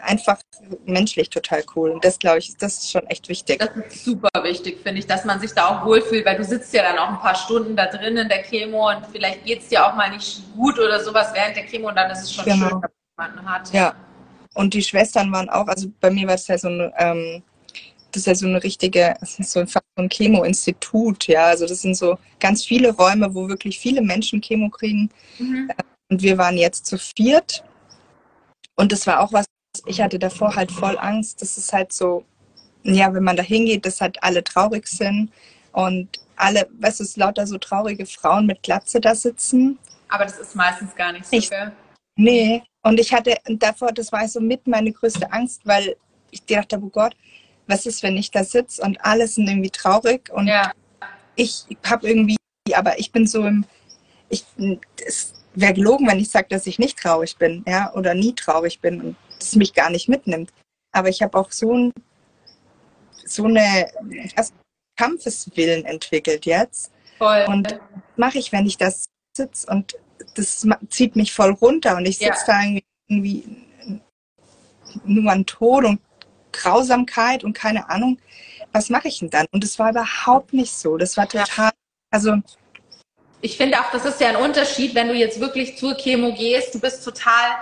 einfach menschlich total cool. Und das, glaube ich, das ist schon echt wichtig. Das ist super wichtig, finde ich, dass man sich da auch wohlfühlt, weil du sitzt ja dann auch ein paar Stunden da drin in der Chemo und vielleicht geht es dir auch mal nicht gut oder sowas während der Chemo und dann ist es schon genau. schön, dass man jemanden hat. Ja. Und die Schwestern waren auch, also bei mir war es ja so ein ähm, das ist ja so eine richtige, das ist so ein Chemo-Institut, ja. Also das sind so ganz viele Räume, wo wirklich viele Menschen Chemo kriegen. Mhm. Und wir waren jetzt zu viert. Und das war auch was, ich hatte davor halt voll Angst. Das ist halt so, ja, wenn man da hingeht, dass halt alle traurig sind und alle, weißt du, es lauter so traurige Frauen mit Glatze da sitzen. Aber das ist meistens gar nicht so, ich, Nee. Und ich hatte davor, das war so mit meine größte Angst, weil ich dachte, oh Gott, was ist, wenn ich da sitze und alle sind irgendwie traurig und ja. ich habe irgendwie, aber ich bin so im, ich, es wäre gelogen, wenn ich sage, dass ich nicht traurig bin, ja, oder nie traurig bin und das mich gar nicht mitnimmt. Aber ich habe auch so ein, so eine Kampfeswillen entwickelt jetzt. Voll. Und mache ich, wenn ich das sitze und das zieht mich voll runter und ich sitze ja. da irgendwie, irgendwie nur an Tod und Grausamkeit und keine Ahnung, was mache ich denn dann? Und es war überhaupt nicht so. Das war total, also. Ich finde auch, das ist ja ein Unterschied, wenn du jetzt wirklich zur Chemo gehst, du bist total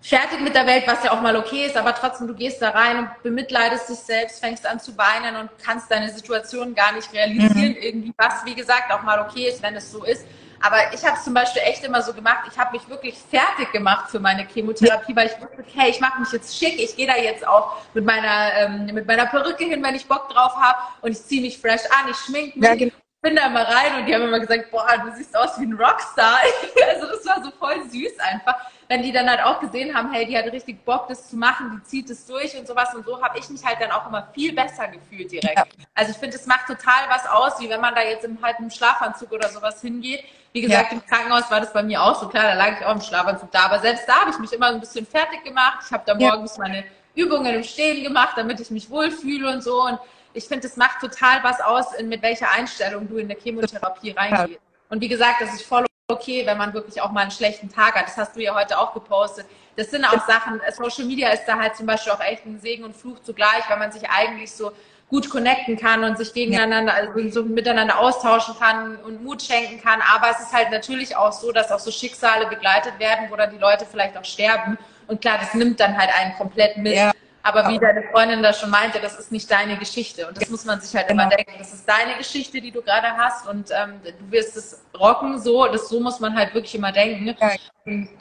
fertig mit der Welt, was ja auch mal okay ist, aber trotzdem, du gehst da rein und bemitleidest dich selbst, fängst an zu weinen und kannst deine Situation gar nicht realisieren, mhm. irgendwie was, wie gesagt, auch mal okay ist, wenn es so ist. Aber ich habe es zum Beispiel echt immer so gemacht, ich habe mich wirklich fertig gemacht für meine Chemotherapie, weil ich wusste, okay, ich mache mich jetzt schick, ich gehe da jetzt auch mit meiner, ähm, mit meiner Perücke hin, wenn ich Bock drauf habe und ich ziehe mich fresh an, ich schminke mich. Ja, genau bin da immer rein und die haben immer gesagt, boah, du siehst aus wie ein Rockstar. [LAUGHS] also das war so voll süß einfach, wenn die dann halt auch gesehen haben, hey, die hat richtig Bock, das zu machen, die zieht es durch und sowas. Und so habe ich mich halt dann auch immer viel besser gefühlt direkt. Ja. Also ich finde, es macht total was aus, wie wenn man da jetzt im, halt im Schlafanzug oder sowas hingeht wie gesagt, ja. im Krankenhaus war das bei mir auch so. Klar, da lag ich auch im Schlafanzug da. Aber selbst da habe ich mich immer ein bisschen fertig gemacht. Ich habe da morgens ja. meine Übungen im Stehen gemacht, damit ich mich wohlfühle und so. Und ich finde, es macht total was aus, mit welcher Einstellung du in der Chemotherapie reingehst. Und wie gesagt, das ist voll okay, wenn man wirklich auch mal einen schlechten Tag hat. Das hast du ja heute auch gepostet. Das sind auch Sachen, Social Media ist da halt zum Beispiel auch echt ein Segen und Fluch zugleich, weil man sich eigentlich so gut connecten kann und sich gegeneinander, also so miteinander austauschen kann und Mut schenken kann. Aber es ist halt natürlich auch so, dass auch so Schicksale begleitet werden, wo dann die Leute vielleicht auch sterben. Und klar, das nimmt dann halt einen komplett mit. Ja. Aber wie deine Freundin da schon meinte, das ist nicht deine Geschichte. Und das muss man sich halt genau. immer denken. Das ist deine Geschichte, die du gerade hast. Und ähm, du wirst es rocken, so. Das, so muss man halt wirklich immer denken. Ja.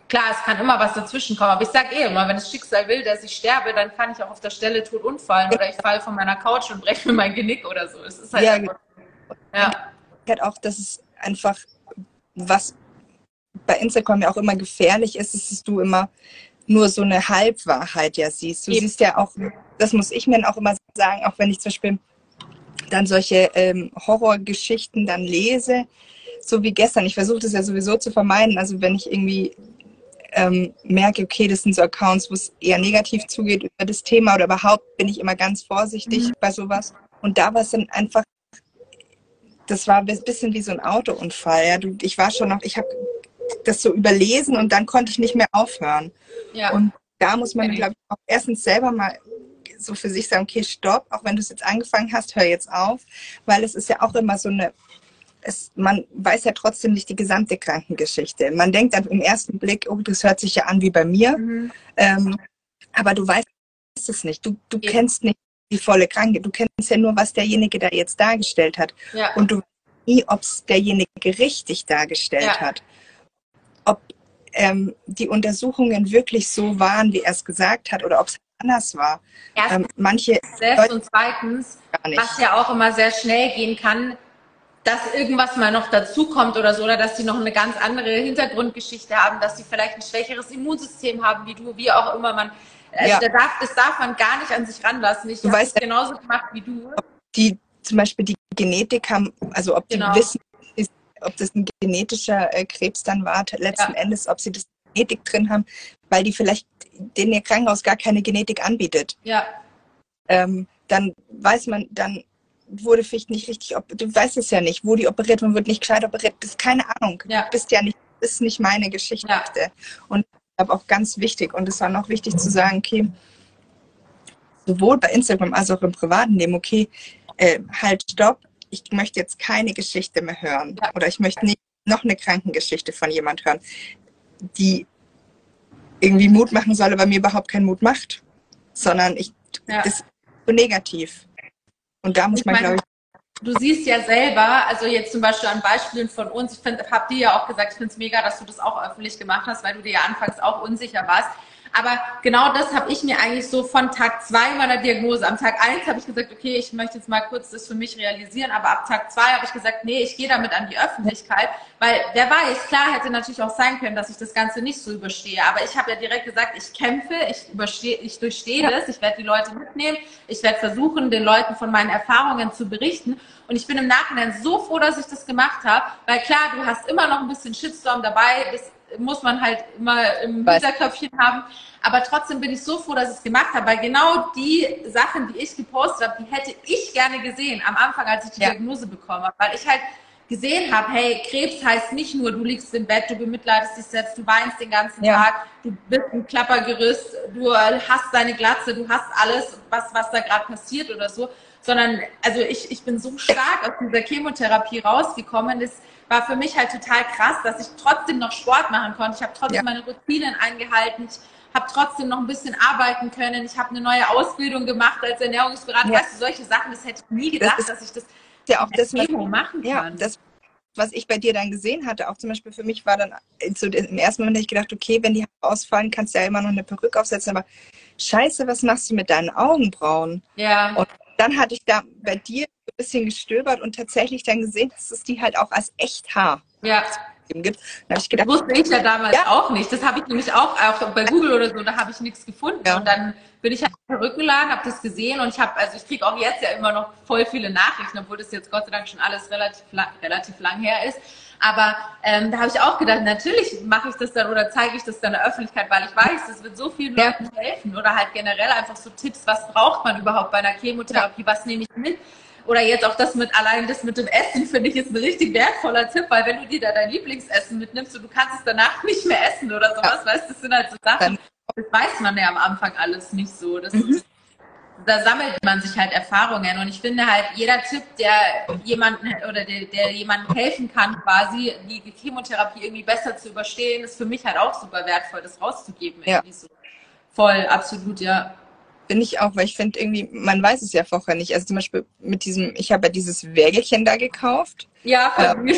Klar, es kann immer was dazwischen kommen. Aber ich sage eh immer, wenn das Schicksal will, dass ich sterbe, dann kann ich auch auf der Stelle tot umfallen. Oder ich falle von meiner Couch und breche mir mein Genick oder so. Es ist halt ja, einfach, ja. Halt auch, dass es einfach was bei Instagram ja auch immer gefährlich ist, ist, dass du immer nur so eine Halbwahrheit ja siehst. Du Eben. siehst ja auch, das muss ich mir auch immer sagen, auch wenn ich zum Beispiel dann solche ähm, Horrorgeschichten dann lese, so wie gestern. Ich versuche das ja sowieso zu vermeiden. Also wenn ich irgendwie ähm, merke, okay, das sind so Accounts, wo es eher negativ zugeht über das Thema oder überhaupt, bin ich immer ganz vorsichtig mhm. bei sowas. Und da war es dann einfach, das war ein bisschen wie so ein Autounfall. Ja. Du, ich war schon noch, ich habe das so überlesen und dann konnte ich nicht mehr aufhören. Ja. Und da muss man, glaube ich, auch erstens selber mal so für sich sagen, okay, stopp, auch wenn du es jetzt angefangen hast, hör jetzt auf, weil es ist ja auch immer so eine, es, man weiß ja trotzdem nicht die gesamte Krankengeschichte. Man denkt dann im ersten Blick, oh, das hört sich ja an wie bei mir, mhm. ähm, aber du weißt es nicht. Du, du ja. kennst nicht die volle Kranke. Du kennst ja nur, was derjenige da jetzt dargestellt hat. Ja. Und du weißt nie, ob es derjenige richtig dargestellt ja. hat ob ähm, die Untersuchungen wirklich so waren, wie er es gesagt hat, oder ob es anders war. Erstens, ähm, manche selbst und zweitens, was ja auch immer sehr schnell gehen kann, dass irgendwas mal noch dazukommt oder so, oder dass sie noch eine ganz andere Hintergrundgeschichte haben, dass sie vielleicht ein schwächeres Immunsystem haben wie du, wie auch immer man. Also ja. da darf, das darf man gar nicht an sich ranlassen. Ich habe es genauso gemacht wie du. Die zum Beispiel die Genetik haben, also ob die genau. wissen, ob das ein genetischer äh, Krebs dann war, letzten ja. Endes, ob sie das Genetik drin haben, weil die vielleicht denen ihr Krankenhaus gar keine Genetik anbietet. Ja. Ähm, dann weiß man, dann wurde vielleicht nicht richtig, du weißt es ja nicht, wo die operiert und wird nicht gescheit operiert. Das ist keine Ahnung. Ja. Du bist ja nicht, das ist nicht meine Geschichte. Ja. Und ich glaube auch ganz wichtig, und es war noch wichtig zu sagen, okay, sowohl bei Instagram als auch im privaten Leben, okay, äh, halt, stopp, ich möchte jetzt keine Geschichte mehr hören ja. oder ich möchte nicht noch eine Krankengeschichte von jemand hören, die irgendwie Mut machen soll, aber mir überhaupt keinen Mut macht, sondern ich ja. das ist so negativ. Und da muss ich man, glaube ich. Du siehst ja selber, also jetzt zum Beispiel an Beispielen von uns, ich habe dir ja auch gesagt, ich finde es mega, dass du das auch öffentlich gemacht hast, weil du dir ja anfangs auch unsicher warst. Aber genau das habe ich mir eigentlich so von Tag zwei meiner Diagnose. Am Tag eins habe ich gesagt, okay, ich möchte jetzt mal kurz das für mich realisieren. Aber ab Tag zwei habe ich gesagt, nee, ich gehe damit an die Öffentlichkeit. Weil wer weiß, klar hätte natürlich auch sein können, dass ich das Ganze nicht so überstehe. Aber ich habe ja direkt gesagt, ich kämpfe, ich, überstehe, ich durchstehe ja. das, ich werde die Leute mitnehmen, ich werde versuchen, den Leuten von meinen Erfahrungen zu berichten. Und ich bin im Nachhinein so froh, dass ich das gemacht habe, weil klar, du hast immer noch ein bisschen Shitstorm dabei, das muss man halt immer im Weiß. Hinterköpfchen haben. Aber trotzdem bin ich so froh, dass ich es gemacht habe, weil genau die Sachen, die ich gepostet habe, die hätte ich gerne gesehen am Anfang, als ich die ja. Diagnose bekommen habe. Weil ich halt gesehen habe, hey, Krebs heißt nicht nur, du liegst im Bett, du bemitleidest dich selbst, du weinst den ganzen ja. Tag, du bist ein Klappergerüst, du hast deine Glatze, du hast alles, was, was da gerade passiert oder so, sondern, also ich, ich bin so stark aus dieser Chemotherapie rausgekommen, das war für mich halt total krass, dass ich trotzdem noch Sport machen konnte. Ich habe trotzdem ja. meine Routinen eingehalten. Ich habe trotzdem noch ein bisschen arbeiten können. Ich habe eine neue Ausbildung gemacht als Ernährungsberater. Ja. Weißt du, solche Sachen, das hätte ich nie gedacht, das dass ich das ja auch das Chemo machen kann. Ja, das, was ich bei dir dann gesehen hatte, auch zum Beispiel für mich war dann so im ersten Moment ich gedacht, okay, wenn die ausfallen, kannst du ja immer noch eine Perücke aufsetzen, aber scheiße, was machst du mit deinen Augenbrauen? Ja. Und dann hatte ich da bei dir ein bisschen gestöbert und tatsächlich dann gesehen, dass es die halt auch als echt Haar ja. gibt. Dann ich gedacht, das wusste ich ja damals ja. auch nicht. Das habe ich nämlich auch, auch bei Google oder so, da habe ich nichts gefunden. Ja. Und dann bin ich halt Rückenlagen, habe das gesehen und ich habe, also ich kriege auch jetzt ja immer noch voll viele Nachrichten, obwohl das jetzt Gott sei Dank schon alles relativ, relativ lang her ist. Aber ähm, da habe ich auch gedacht, natürlich mache ich das dann oder zeige ich das dann der Öffentlichkeit, weil ich weiß, das wird so vielen ja. Leuten helfen. Oder halt generell einfach so Tipps, was braucht man überhaupt bei einer Chemotherapie, was nehme ich mit? Oder jetzt auch das mit allein das mit dem Essen finde ich ist ein richtig wertvoller Tipp, weil wenn du dir da dein Lieblingsessen mitnimmst und du kannst es danach nicht mehr essen oder sowas, ja. weißt du, das sind halt so Sachen, das weiß man ja am Anfang alles nicht so. Das mhm. ist, da sammelt man sich halt Erfahrungen. Und ich finde halt, jeder Tipp, der jemanden oder der, der jemandem helfen kann, quasi die Chemotherapie irgendwie besser zu überstehen, ist für mich halt auch super wertvoll, das rauszugeben. Ja. So. Voll, absolut, ja. bin ich auch, weil ich finde irgendwie, man weiß es ja vorher nicht. Also zum Beispiel mit diesem, ich habe ja dieses Wägelchen da gekauft. Ja, ähm,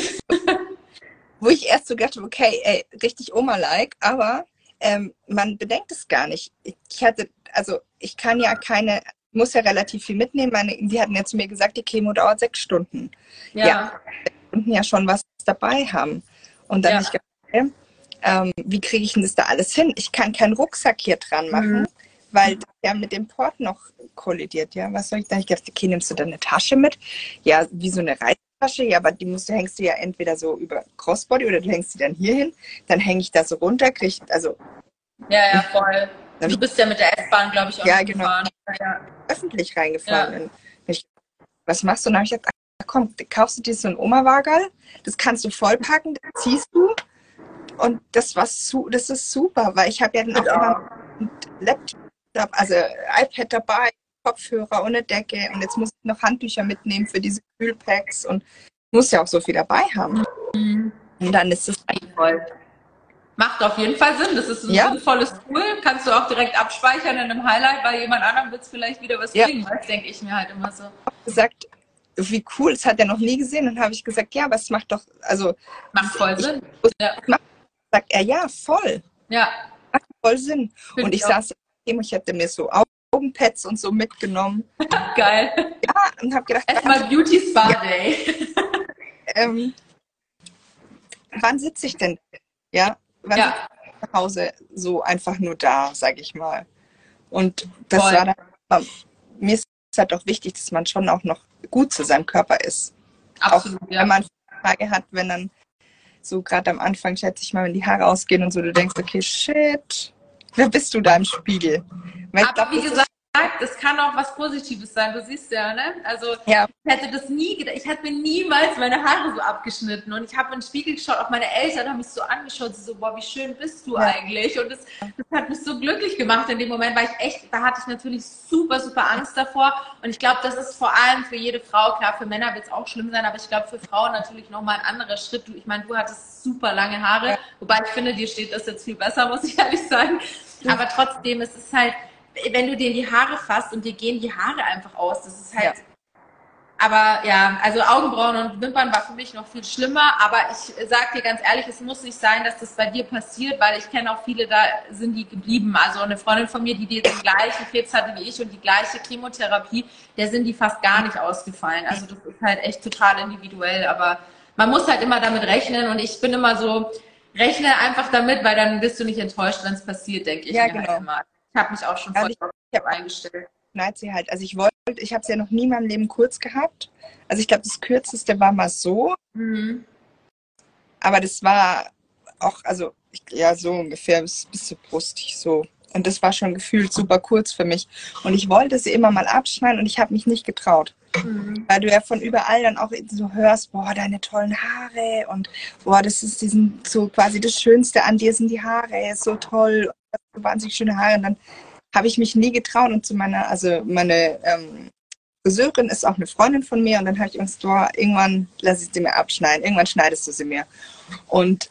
wo ich erst so gedacht okay, ey, richtig Oma-like, aber ähm, man bedenkt es gar nicht. Ich hatte, also ich kann ja keine, muss ja relativ viel mitnehmen. Meine, die hatten ja zu mir gesagt, die Chemo dauert sechs Stunden. Ja. ja Stunden ja schon was dabei haben. Und dann ja. ich gedacht, ähm, wie kriege ich denn das da alles hin? Ich kann keinen Rucksack hier dran machen. Mhm weil das ja mit dem Port noch kollidiert, ja. Was soll ich da? Ich dachte, okay, nimmst du da eine Tasche mit? Ja, wie so eine Reisetasche, ja, aber die musst du, hängst du ja entweder so über Crossbody oder du hängst sie dann hier hin, dann hänge ich da so runter, krieg, also. Ja, ja, voll. Du bist ja mit der S-Bahn, glaube ich, auch ja, genau. gefahren. Ja. Öffentlich reingefahren. Ja. Ich, was machst du? Und dann habe ich gesagt, komm, kaufst du dir so ein Oma-Wagal, das kannst du vollpacken, das ziehst du und das war su das ist super, weil ich habe ja dann auch immer einen Laptop also iPad dabei, Kopfhörer eine Decke und jetzt muss ich noch Handtücher mitnehmen für diese Kühlpacks und muss ja auch so viel dabei haben. Mhm. Und dann ist es voll. Macht auf jeden Fall Sinn. Das ist ein ja. sinnvolles Tool. Kannst du auch direkt abspeichern in einem Highlight, weil jemand anderem wird es vielleicht wieder was bringen. Ja. Das denke ich mir halt immer so. gesagt, wie cool, das hat er noch nie gesehen. Und dann habe ich gesagt, ja, aber es macht doch, also. Macht voll Sinn. Ja. Macht, sagt er, ja, voll. Ja. Macht voll Sinn. Find und ich, ich saß System. Ich hätte mir so Augenpads und so mitgenommen. [LAUGHS] Geil. Ja, und habe gedacht, erstmal Beauty Spa. Day. ähm, wann sitze ich denn? Ja, wann ja. zu Hause so einfach nur da, sage ich mal. Und das Voll. war dann, ähm, mir ist es halt auch wichtig, dass man schon auch noch gut zu seinem Körper ist. Absolut, auch, ja. Wenn man Frage hat, wenn dann so gerade am Anfang, schätze ich mal, wenn die Haare ausgehen und so, du denkst, okay, shit, Wer bist du da im Spiegel? Weil Aber glaub, wie gesagt, das kann auch was Positives sein. Du siehst ja, ne? Also ja. ich hätte das nie gedacht. Ich hätte mir niemals meine Haare so abgeschnitten. Und ich habe in den Spiegel geschaut, auch meine Eltern haben mich so angeschaut, so, boah, wie schön bist du ja. eigentlich? Und das, das, hat mich so glücklich gemacht in dem Moment, weil ich echt, da hatte ich natürlich super, super Angst davor. Und ich glaube, das ist vor allem für jede Frau, klar, für Männer wird es auch schlimm sein, aber ich glaube, für Frauen natürlich nochmal ein anderer Schritt. Du, ich meine, du hattest super lange Haare, wobei ich finde, dir steht das jetzt viel besser, muss ich ehrlich sagen. Aber trotzdem, es ist halt, wenn du dir in die Haare fasst und dir gehen die Haare einfach aus, das ist halt. Ja. Aber ja, also Augenbrauen und Wimpern war für mich noch viel schlimmer. Aber ich sag dir ganz ehrlich, es muss nicht sein, dass das bei dir passiert, weil ich kenne auch viele, da sind die geblieben. Also eine Freundin von mir, die den gleichen Krebs hatte wie ich und die gleiche Chemotherapie, der sind die fast gar nicht ausgefallen. Also das ist halt echt total individuell. Aber man muss halt immer damit rechnen und ich bin immer so, rechne einfach damit, weil dann bist du nicht enttäuscht, wenn es passiert, denke ich. Ja, halt genau. Halt ich habe mich auch schon also voll ich, ich eingestellt. Schneit sie halt. Also ich wollte, ich habe es ja noch nie in meinem Leben kurz gehabt. Also ich glaube, das kürzeste war mal so. Mhm. Aber das war auch, also ja, so ungefähr bis, bis zur Brust, so. Und das war schon gefühlt super kurz für mich. Und ich wollte sie immer mal abschneiden und ich habe mich nicht getraut. Mhm. Weil du ja von überall dann auch so hörst, boah, deine tollen Haare und boah, das ist diesen, so quasi das Schönste an dir sind die Haare, so toll, wahnsinnig schöne Haare. Und dann habe ich mich nie getraut und zu meiner, also meine ähm, Friseurin ist auch eine Freundin von mir und dann habe ich gesagt, boah, irgendwann lasse ich sie mir abschneiden, irgendwann schneidest du sie mir. Und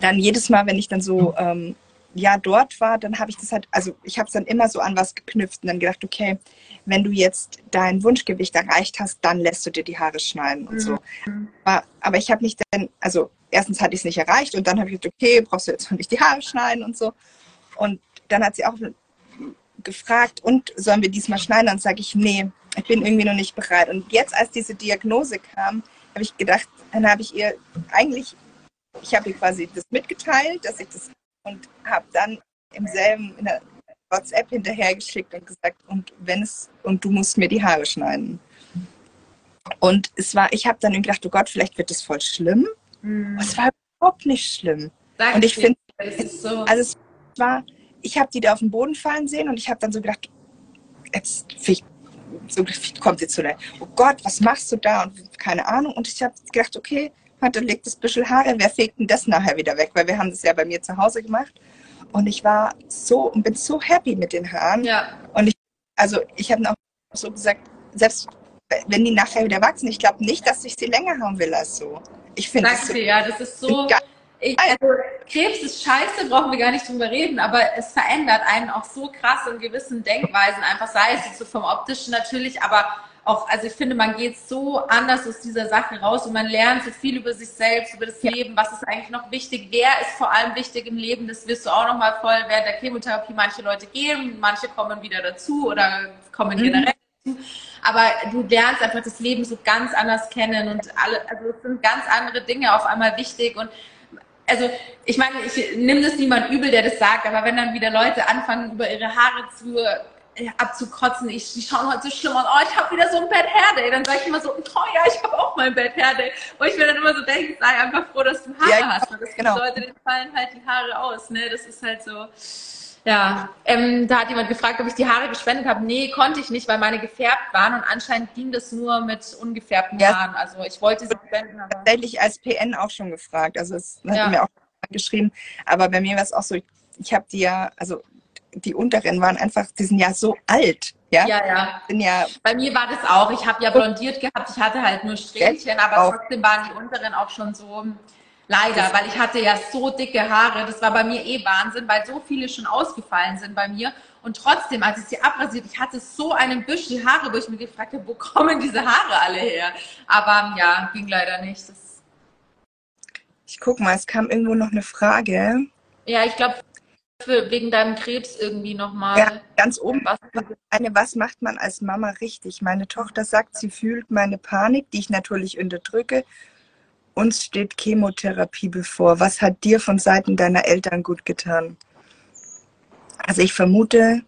dann jedes Mal, wenn ich dann so ähm, ja dort war, dann habe ich das halt, also ich habe es dann immer so an was geknüpft und dann gedacht, okay, wenn du jetzt dein Wunschgewicht erreicht hast, dann lässt du dir die Haare schneiden und so. Mhm. Aber, aber ich habe mich dann, also erstens hatte ich es nicht erreicht und dann habe ich gesagt, okay, brauchst du jetzt noch nicht die Haare schneiden und so. Und dann hat sie auch gefragt, und sollen wir diesmal schneiden? Dann sage ich, nee, ich bin irgendwie noch nicht bereit. Und jetzt, als diese Diagnose kam, habe ich gedacht, dann habe ich ihr eigentlich, ich habe ihr quasi das mitgeteilt, dass ich das und habe dann im selben in der WhatsApp hinterhergeschickt und gesagt, und wenn es, und du musst mir die Haare schneiden. Und es war, ich habe dann gedacht, oh Gott, vielleicht wird es voll schlimm. Mhm. Es war überhaupt nicht schlimm. Danke und ich finde, so. also es war, ich habe die da auf den Boden fallen sehen und ich habe dann so gedacht, jetzt so kommt sie zu der, oh Gott, was machst du da? Und keine Ahnung. Und ich habe gedacht, okay, warte, legt das bisschen Haare, wer fegt denn das nachher wieder weg? Weil wir haben das ja bei mir zu Hause gemacht. Und ich war so und bin so happy mit den Haaren. Ja. Und ich, also ich habe auch so gesagt, selbst wenn die nachher wieder wachsen, ich glaube nicht, dass ich sie länger haben will als so. Ich finde das so ja, das ist so. ich, also Krebs ist scheiße, brauchen wir gar nicht drüber reden, aber es verändert einen auch so krass in gewissen Denkweisen, einfach sei es jetzt so vom optischen natürlich, aber auch, also ich finde, man geht so anders aus dieser Sache raus und man lernt so viel über sich selbst, über das ja. Leben, was ist eigentlich noch wichtig, wer ist vor allem wichtig im Leben, das wirst du auch nochmal voll während der Chemotherapie. Manche Leute gehen, manche kommen wieder dazu oder kommen mhm. generell. Aber du lernst einfach das Leben so ganz anders kennen und alle, also es sind ganz andere Dinge auf einmal wichtig und also ich meine, ich nehme das niemand übel, der das sagt, aber wenn dann wieder Leute anfangen, über ihre Haare zu abzukotzen, ich, die schauen heute so schlimm aus, oh, ich habe wieder so ein Bad Hair Day. Dann sage ich immer so, oh ja, ich habe auch mal ein Bad Hair Day. Und ich will dann immer so denken, sei einfach froh, dass du Haare ja, hast. Weil das genau. Leute, denen fallen halt die Haare aus. Ne? Das ist halt so. Ja, ähm, da hat jemand gefragt, ob ich die Haare gespendet habe. Nee, konnte ich nicht, weil meine gefärbt waren und anscheinend ging das nur mit ungefärbten ja. Haaren. Also ich wollte sie spenden, aber... Tatsächlich als PN auch schon gefragt. Also es hat ja. mir auch geschrieben. Aber bei mir war es auch so, ich habe die ja, also die unteren waren einfach, die sind ja so alt. Ja, ja. ja. Sind ja Bei mir war das auch. Ich habe ja blondiert gehabt. Ich hatte halt nur Strähnchen, aber trotzdem waren die unteren auch schon so. Leider, weil ich hatte ja so dicke Haare. Das war bei mir eh Wahnsinn, weil so viele schon ausgefallen sind bei mir. Und trotzdem, als ich sie abrasiert, ich hatte so einen Büschel Haare, wo ich mir gefragt habe, wo kommen diese Haare alle her? Aber ja, ging leider nicht. Das ich guck mal, es kam irgendwo noch eine Frage. Ja, ich glaube, wegen deinem Krebs irgendwie nochmal. Ja, ganz oben. Was, eine, was macht man als Mama richtig? Meine Tochter sagt, sie fühlt meine Panik, die ich natürlich unterdrücke. Uns steht Chemotherapie bevor. Was hat dir von Seiten deiner Eltern gut getan? Also ich vermute,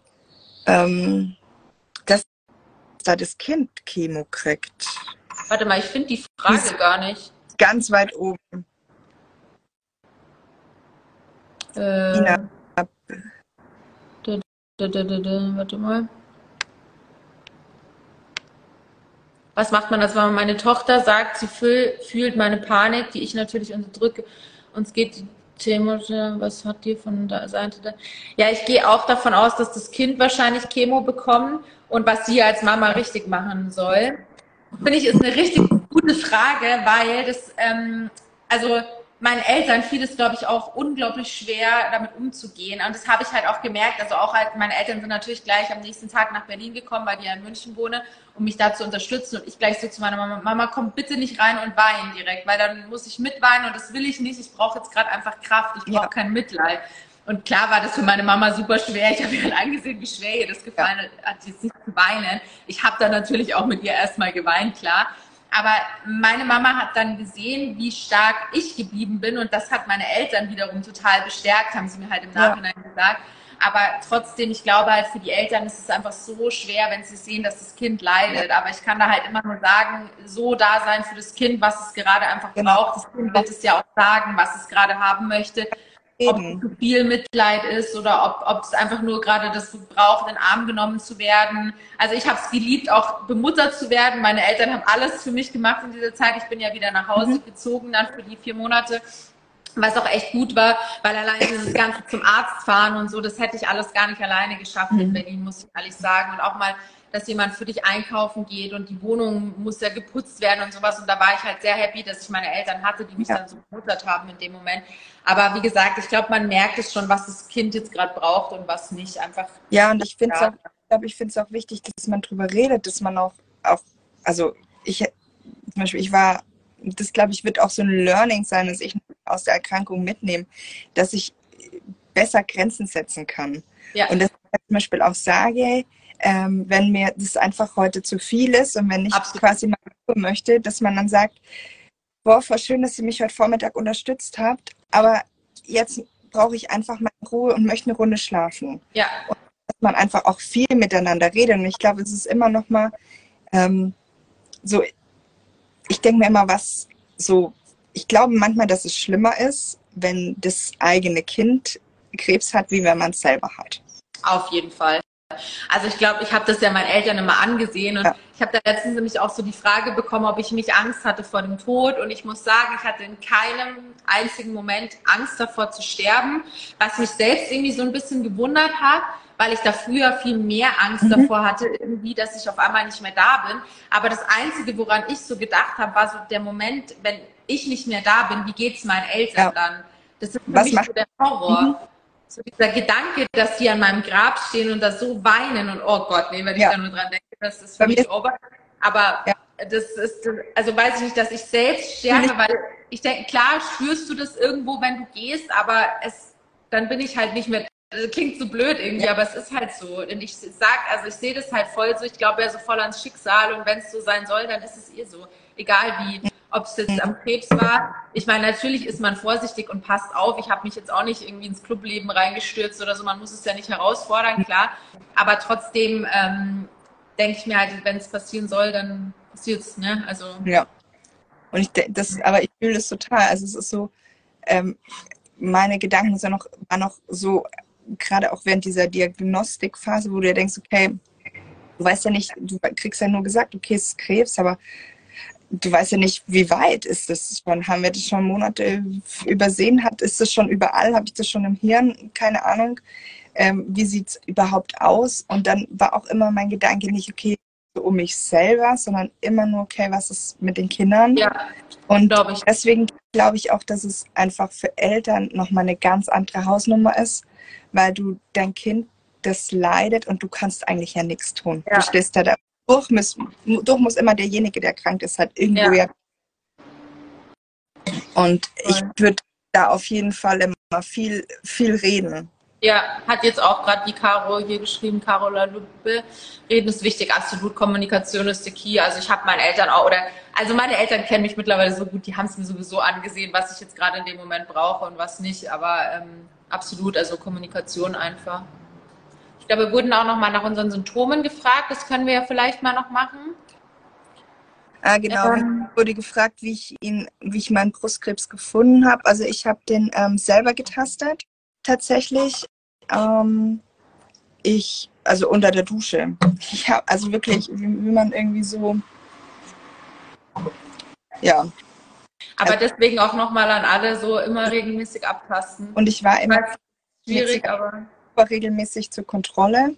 ähm, dass da das Kind Chemo kriegt. Warte mal, ich finde die Frage gar nicht. Ganz weit oben. Äh, Warte mal. Was macht man, als wenn meine Tochter sagt, sie fühlt meine Panik, die ich natürlich unterdrücke. Uns geht die Chemo, was hat die von der Seite da? Ja, ich gehe auch davon aus, dass das Kind wahrscheinlich Chemo bekommt und was sie als Mama richtig machen soll. Finde ich, ist eine richtig gute Frage, weil das, ähm, also meinen Eltern fiel es, glaube ich, auch unglaublich schwer, damit umzugehen. Und das habe ich halt auch gemerkt. Also auch halt, meine Eltern sind natürlich gleich am nächsten Tag nach Berlin gekommen, weil die ja in München wohne, um mich da zu unterstützen. Und ich gleich so zu meiner Mama, Mama, komm bitte nicht rein und weinen direkt, weil dann muss ich mitweinen und das will ich nicht. Ich brauche jetzt gerade einfach Kraft. Ich brauche ja. kein Mitleid. Und klar war das für meine Mama super schwer. Ich habe ihr halt angesehen, wie schwer ihr das gefallen ja. hat, jetzt nicht zu weinen. Ich habe dann natürlich auch mit ihr erstmal geweint, klar. Aber meine Mama hat dann gesehen, wie stark ich geblieben bin und das hat meine Eltern wiederum total bestärkt, haben sie mir halt im Nachhinein ja. gesagt. Aber trotzdem, ich glaube halt für die Eltern ist es einfach so schwer, wenn sie sehen, dass das Kind leidet. Aber ich kann da halt immer nur sagen, so da sein für das Kind, was es gerade einfach genau. braucht. Das Kind wird es ja auch sagen, was es gerade haben möchte. Eben. ob es zu viel Mitleid ist oder ob, ob es einfach nur gerade das braucht, in den Arm genommen zu werden. Also ich habe es geliebt, auch bemuttert zu werden. Meine Eltern haben alles für mich gemacht in dieser Zeit. Ich bin ja wieder nach Hause mhm. gezogen dann für die vier Monate, was auch echt gut war, weil allein [CLEARS THROAT] dieses ganze zum Arzt fahren und so, das hätte ich alles gar nicht alleine geschafft mhm. in Berlin, muss ich ehrlich sagen. Und auch mal dass jemand für dich einkaufen geht und die Wohnung muss ja geputzt werden und sowas. Und da war ich halt sehr happy, dass ich meine Eltern hatte, die mich ja. dann so bemuttert haben in dem Moment. Aber wie gesagt, ich glaube, man merkt es schon, was das Kind jetzt gerade braucht und was nicht. Einfach. Ja, und ich finde es auch, ich glaube, ich finde es auch wichtig, dass man drüber redet, dass man auch, auch also ich, zum Beispiel, ich war, das glaube ich, wird auch so ein Learning sein, dass ich aus der Erkrankung mitnehme, dass ich besser Grenzen setzen kann. Ja. Und dass ich zum Beispiel auch sage, ähm, wenn mir das einfach heute zu viel ist und wenn ich Absolut. quasi mal möchte, dass man dann sagt, boah, voll schön, dass ihr mich heute Vormittag unterstützt habt, aber jetzt brauche ich einfach mal Ruhe und möchte eine Runde schlafen. Ja. Und dass man einfach auch viel miteinander redet. Und ich glaube, es ist immer noch mal ähm, so, ich denke mir immer, was so, ich glaube manchmal, dass es schlimmer ist, wenn das eigene Kind Krebs hat, wie wenn man es selber hat. Auf jeden Fall. Also ich glaube, ich habe das ja meinen Eltern immer angesehen und ja. ich habe da letztens nämlich auch so die Frage bekommen, ob ich mich Angst hatte vor dem Tod und ich muss sagen, ich hatte in keinem einzigen Moment Angst davor zu sterben, was mich selbst irgendwie so ein bisschen gewundert hat, weil ich da früher viel mehr Angst mhm. davor hatte, irgendwie, dass ich auf einmal nicht mehr da bin. Aber das Einzige, woran ich so gedacht habe, war so der Moment, wenn ich nicht mehr da bin, wie geht's meinen Eltern ja. dann? Das ist für Was mich so der Horror. Mhm. So dieser Gedanke, dass die an meinem Grab stehen und da so weinen und oh Gott, nee, wenn ich da nur dran denke, das ist für mich over. Aber ja. das ist, also weiß ich nicht, dass ich selbst sterbe, weil ich denke, klar spürst du das irgendwo, wenn du gehst, aber es, dann bin ich halt nicht mehr das klingt so blöd irgendwie, ja. aber es ist halt so. Und ich sag, also ich sehe das halt voll so, ich glaube ja so voll ans Schicksal und wenn es so sein soll, dann ist es ihr so. Egal wie, ob es jetzt am Krebs war. Ich meine, natürlich ist man vorsichtig und passt auf. Ich habe mich jetzt auch nicht irgendwie ins Clubleben reingestürzt oder so. Man muss es ja nicht herausfordern, klar. Aber trotzdem ähm, denke ich mir halt, wenn es passieren soll, dann passiert es, ne? Also. Ja. Und ich das, aber ich fühle das total. Also es ist so, ähm, meine Gedanken sind noch, waren noch so gerade auch während dieser Diagnostikphase, wo du ja denkst, okay, du weißt ja nicht, du kriegst ja nur gesagt, okay, es ist Krebs, aber du weißt ja nicht, wie weit ist das schon? Haben wir das schon Monate übersehen? Hat, ist das schon überall? Habe ich das schon im Hirn? Keine Ahnung. Ähm, wie sieht es überhaupt aus? Und dann war auch immer mein Gedanke nicht, okay, um mich selber, sondern immer nur, okay, was ist mit den Kindern? Ja, und deswegen glaube ich auch, dass es einfach für Eltern nochmal eine ganz andere Hausnummer ist, weil du dein Kind das leidet und du kannst eigentlich ja nichts tun. Ja. Du stehst da, da durch, muss, durch muss immer derjenige, der krank ist, halt irgendwo ja. Und ich würde da auf jeden Fall immer viel, viel reden. Ja, hat jetzt auch gerade die Caro hier geschrieben, Carola Lupe. Reden ist wichtig, absolut. Kommunikation ist der Key. Also ich habe meinen Eltern auch, oder also meine Eltern kennen mich mittlerweile so gut, die haben es mir sowieso angesehen, was ich jetzt gerade in dem Moment brauche und was nicht. Aber ähm, absolut, also Kommunikation einfach. Ich glaube, wir wurden auch noch mal nach unseren Symptomen gefragt. Das können wir ja vielleicht mal noch machen. Ah, genau. Ähm, wurde gefragt, wie ich ihn, wie ich meinen Brustkrebs gefunden habe. Also ich habe den ähm, selber getastet tatsächlich. Ähm, ich, also unter der Dusche. Ich habe, also wirklich, wie, wie, man irgendwie so, ja. Aber also, deswegen auch nochmal an alle so immer regelmäßig abtasten. Und ich war immer schwierig, aber regelmäßig zur Kontrolle,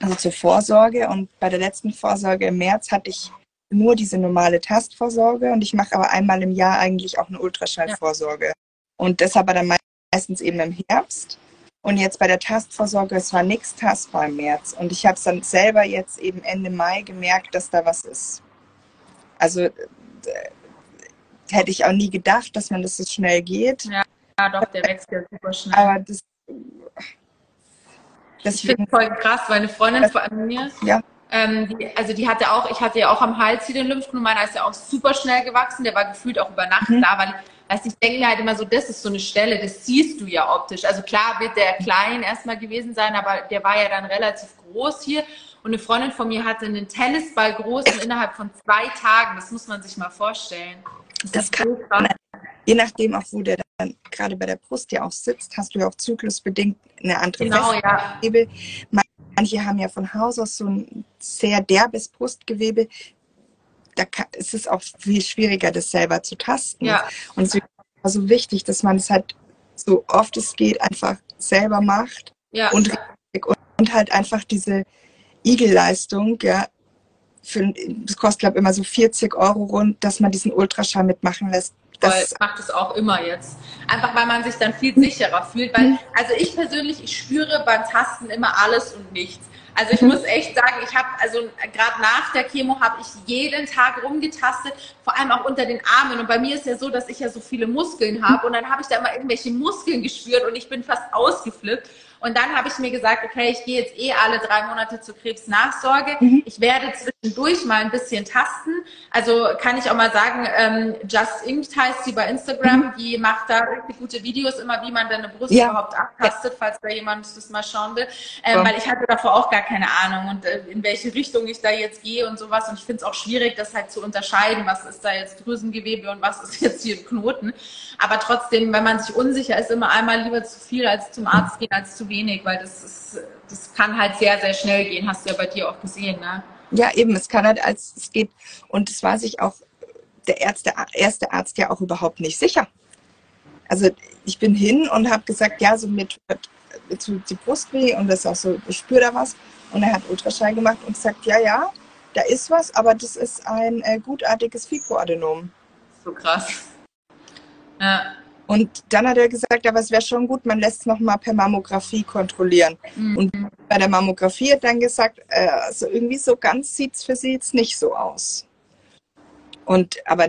also zur Vorsorge. Und bei der letzten Vorsorge im März hatte ich nur diese normale Tastvorsorge und ich mache aber einmal im Jahr eigentlich auch eine Ultraschallvorsorge. Ja. Und deshalb war dann meistens eben im Herbst. Und jetzt bei der Tastvorsorge, es war nichts tastbar im März. Und ich habe es dann selber jetzt eben Ende Mai gemerkt, dass da was ist. Also äh, hätte ich auch nie gedacht, dass man das so schnell geht. Ja, ja doch, der wächst ja super schnell. Aber das. Das ich finde voll krass, weil eine Freundin von mir, ja. Ähm, die, also die hatte auch, ich hatte ja auch am Hals hier den Lymphknoten, meiner ist ja auch super schnell gewachsen, der war gefühlt auch über Nacht mhm. da, weil also ich denke mir halt immer so, das ist so eine Stelle, das siehst du ja optisch. Also klar wird der klein erstmal gewesen sein, aber der war ja dann relativ groß hier. Und eine Freundin von mir hatte einen Tennisball groß und innerhalb von zwei Tagen. Das muss man sich mal vorstellen. Das, das kann, so je nachdem auch, wo der dann gerade bei der Brust ja auch sitzt, hast du ja auch zyklusbedingt eine andere genau, ja. Manche haben ja von Haus aus so ein sehr derbes Brustgewebe da kann, ist es auch viel schwieriger, das selber zu tasten. Ja. Und es ist so wichtig, dass man es halt so oft es geht einfach selber macht ja. und, und halt einfach diese Igelleistung, ja, für, das kostet glaube ich immer so 40 Euro rund, dass man diesen Ultraschall mitmachen lässt. Das Voll, macht es auch immer jetzt. Einfach weil man sich dann viel sicherer fühlt. Weil, mhm. also ich persönlich, ich spüre beim Tasten immer alles und nichts. Also ich muss echt sagen, ich habe, also gerade nach der Chemo habe ich jeden Tag rumgetastet, vor allem auch unter den Armen. Und bei mir ist ja so, dass ich ja so viele Muskeln habe und dann habe ich da immer irgendwelche Muskeln gespürt und ich bin fast ausgeflippt. Und dann habe ich mir gesagt, okay, ich gehe jetzt eh alle drei Monate zur Krebsnachsorge. Mhm. Ich werde zwischendurch mal ein bisschen tasten. Also kann ich auch mal sagen, ähm, Just Inked heißt sie bei Instagram. Mhm. Die macht da richtig gute Videos immer, wie man deine Brust ja. überhaupt abtastet, falls da jemand das mal schauen will. Ähm, ja. Weil ich hatte davor auch gar keine Ahnung und äh, in welche Richtung ich da jetzt gehe und sowas. Und ich finde es auch schwierig, das halt zu unterscheiden. Was ist da jetzt Drüsengewebe und was ist [LAUGHS] jetzt hier Knoten? Aber trotzdem, wenn man sich unsicher ist, immer einmal lieber zu viel als zum Arzt gehen als zu wenig, weil das ist, das kann halt sehr, sehr schnell gehen. Hast du ja bei dir auch gesehen, ne? Ja, eben, es kann halt als es geht. Und es war sich auch der Ärzte, erste Arzt ja auch überhaupt nicht sicher. Also ich bin hin und habe gesagt, ja, so mir tut, tut die Brust weh und das ist auch so, ich spüre da was. Und er hat Ultraschall gemacht und gesagt, ja, ja, da ist was, aber das ist ein äh, gutartiges Fibroadenom. So krass. Ja. Und dann hat er gesagt, aber es wäre schon gut, man lässt es nochmal per Mammographie kontrollieren. Mhm. Und bei der Mammographie hat dann gesagt, äh, also irgendwie so ganz sieht es für sie jetzt nicht so aus. Und aber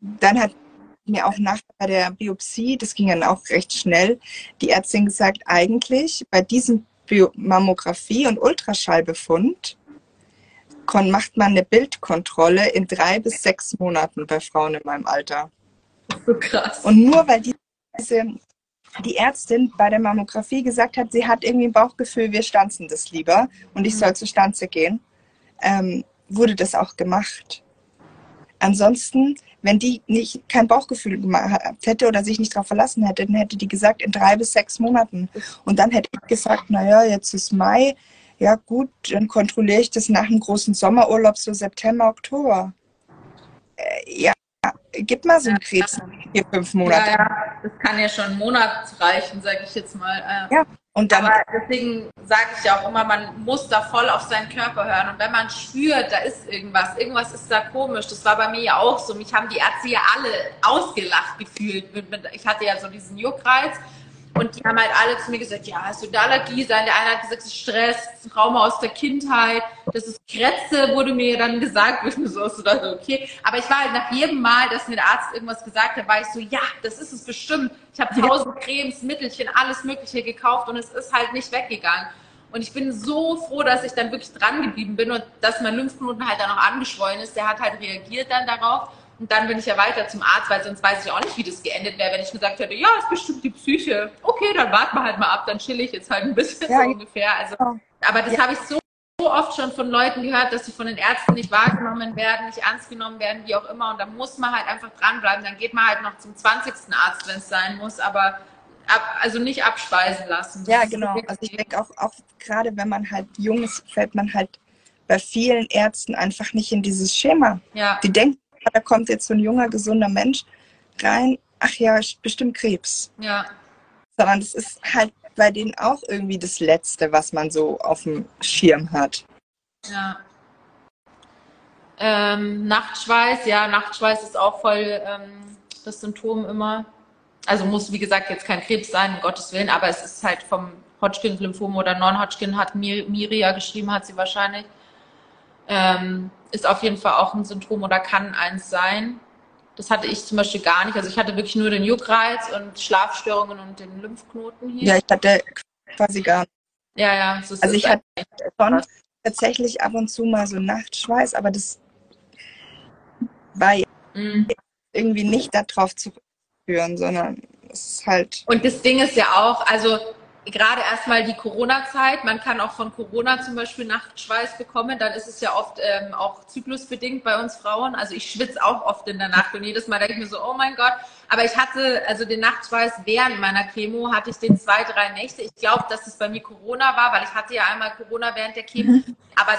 dann hat mir auch nach der Biopsie, das ging dann auch recht schnell, die Ärztin gesagt, eigentlich bei diesem Mammographie- und Ultraschallbefund macht man eine Bildkontrolle in drei bis sechs Monaten bei Frauen in meinem Alter. So krass. Und nur weil diese, die Ärztin bei der Mammographie gesagt hat, sie hat irgendwie ein Bauchgefühl, wir stanzen das lieber und ich mhm. soll zur Stanze gehen, ähm, wurde das auch gemacht. Ansonsten, wenn die nicht kein Bauchgefühl gehabt hätte oder sich nicht darauf verlassen hätte, dann hätte die gesagt in drei bis sechs Monaten. Und dann hätte ich gesagt, naja, jetzt ist Mai, ja gut, dann kontrolliere ich das nach dem großen Sommerurlaub so September, Oktober. Äh, ja, gib mal so einen Krebs vier, fünf Monate. Ja, ja, das kann ja schon einen Monat reichen, sage ich jetzt mal. Äh, ja, und dann. Aber deswegen sage ich ja auch immer, man muss da voll auf seinen Körper hören. Und wenn man spürt, da ist irgendwas, irgendwas ist da komisch. Das war bei mir ja auch so. Mich haben die Ärzte ja alle ausgelacht gefühlt. Ich hatte ja so diesen Juckreiz und die haben halt alle zu mir gesagt, ja, hast du da Allergie sein? Der eine hat gesagt, das ist Stress, Trauma aus der Kindheit, das ist Krätze, wurde mir dann gesagt, wo ich mir so, so dachte, okay. Aber ich war halt nach jedem Mal, dass mir der Arzt irgendwas gesagt hat, war ich so, ja, das ist es bestimmt. Ich habe tausend Cremes, Mittelchen, alles Mögliche gekauft und es ist halt nicht weggegangen. Und ich bin so froh, dass ich dann wirklich dran geblieben bin und dass mein Lymphknoten halt dann noch angeschwollen ist. Der hat halt reagiert dann darauf. Und dann bin ich ja weiter zum Arzt, weil sonst weiß ich auch nicht, wie das geendet wäre, wenn ich gesagt hätte, ja, ist bestimmt die Psyche. Okay, dann warten wir halt mal ab, dann chill ich jetzt halt ein bisschen ja, so ungefähr. Also, aber das ja. habe ich so oft schon von Leuten gehört, dass sie von den Ärzten nicht wahrgenommen werden, nicht ernst genommen werden, wie auch immer. Und da muss man halt einfach dranbleiben. Dann geht man halt noch zum 20. Arzt, wenn es sein muss, aber ab, also nicht abspeisen lassen. Das ja, genau. Also ich denke auch, auch gerade wenn man halt jung ist, fällt man halt bei vielen Ärzten einfach nicht in dieses Schema. Ja. Die denken da kommt jetzt so ein junger, gesunder Mensch rein, ach ja, bestimmt Krebs. Ja. Sondern das ist halt bei denen auch irgendwie das Letzte, was man so auf dem Schirm hat. Ja. Ähm, Nachtschweiß, ja, Nachtschweiß ist auch voll ähm, das Symptom immer. Also muss, wie gesagt, jetzt kein Krebs sein, um Gottes Willen, aber es ist halt vom Hodgkin-Lymphom oder Non-Hodgkin, hat Mir Miria geschrieben, hat sie wahrscheinlich. Ähm, ist auf jeden Fall auch ein Symptom oder kann eins sein. Das hatte ich zum Beispiel gar nicht. Also ich hatte wirklich nur den Juckreiz und Schlafstörungen und den Lymphknoten hier. Ja, ich hatte quasi gar nicht. Ja, ja. So also ich hatte schon tatsächlich ab und zu mal so Nachtschweiß, aber das war mhm. irgendwie nicht darauf zu führen, sondern es ist halt. Und das Ding ist ja auch, also gerade erstmal die Corona-Zeit. Man kann auch von Corona zum Beispiel Nachtschweiß bekommen. Dann ist es ja oft ähm, auch zyklusbedingt bei uns Frauen. Also ich schwitze auch oft in der Nacht und jedes Mal denke ich mir so, oh mein Gott. Aber ich hatte also den Nachtschweiß während meiner Chemo, hatte ich den zwei, drei Nächte. Ich glaube, dass es bei mir Corona war, weil ich hatte ja einmal Corona während der Chemo. Mhm. Aber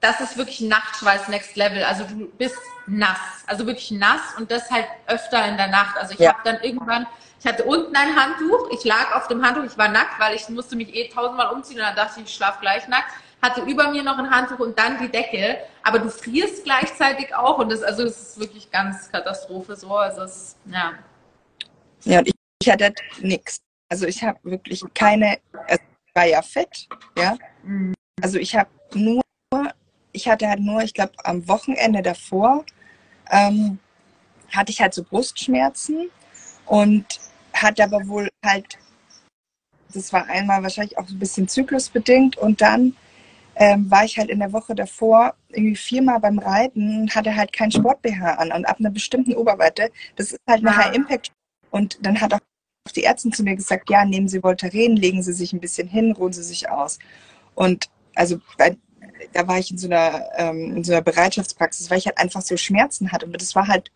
das ist wirklich Nachtschweiß Next Level. Also du bist nass, also wirklich nass und das halt öfter in der Nacht. Also ich ja. habe dann irgendwann ich hatte unten ein Handtuch, ich lag auf dem Handtuch, ich war nackt, weil ich musste mich eh tausendmal umziehen und dann dachte ich, ich schlafe gleich nackt. Hatte über mir noch ein Handtuch und dann die Decke. Aber du frierst gleichzeitig auch und das, also es ist wirklich ganz Katastrophe so. Also es, ja. Ja, und ich, ich hatte nichts. Also ich habe wirklich keine, also ich war ja fett, ja. Mhm. Also ich habe nur, ich hatte halt nur, ich glaube am Wochenende davor, ähm, hatte ich halt so Brustschmerzen und hat aber wohl halt, das war einmal wahrscheinlich auch ein bisschen zyklusbedingt und dann ähm, war ich halt in der Woche davor irgendwie viermal beim Reiten und hatte halt kein Sport-BH an und ab einer bestimmten Oberweite, das ist halt eine ah. High-Impact. Und dann hat auch die Ärztin zu mir gesagt, ja, nehmen Sie Voltaren, legen Sie sich ein bisschen hin, ruhen Sie sich aus. Und also bei, da war ich in so einer, ähm, in so einer Bereitschaftspraxis, weil ich halt einfach so Schmerzen hatte. Und das war halt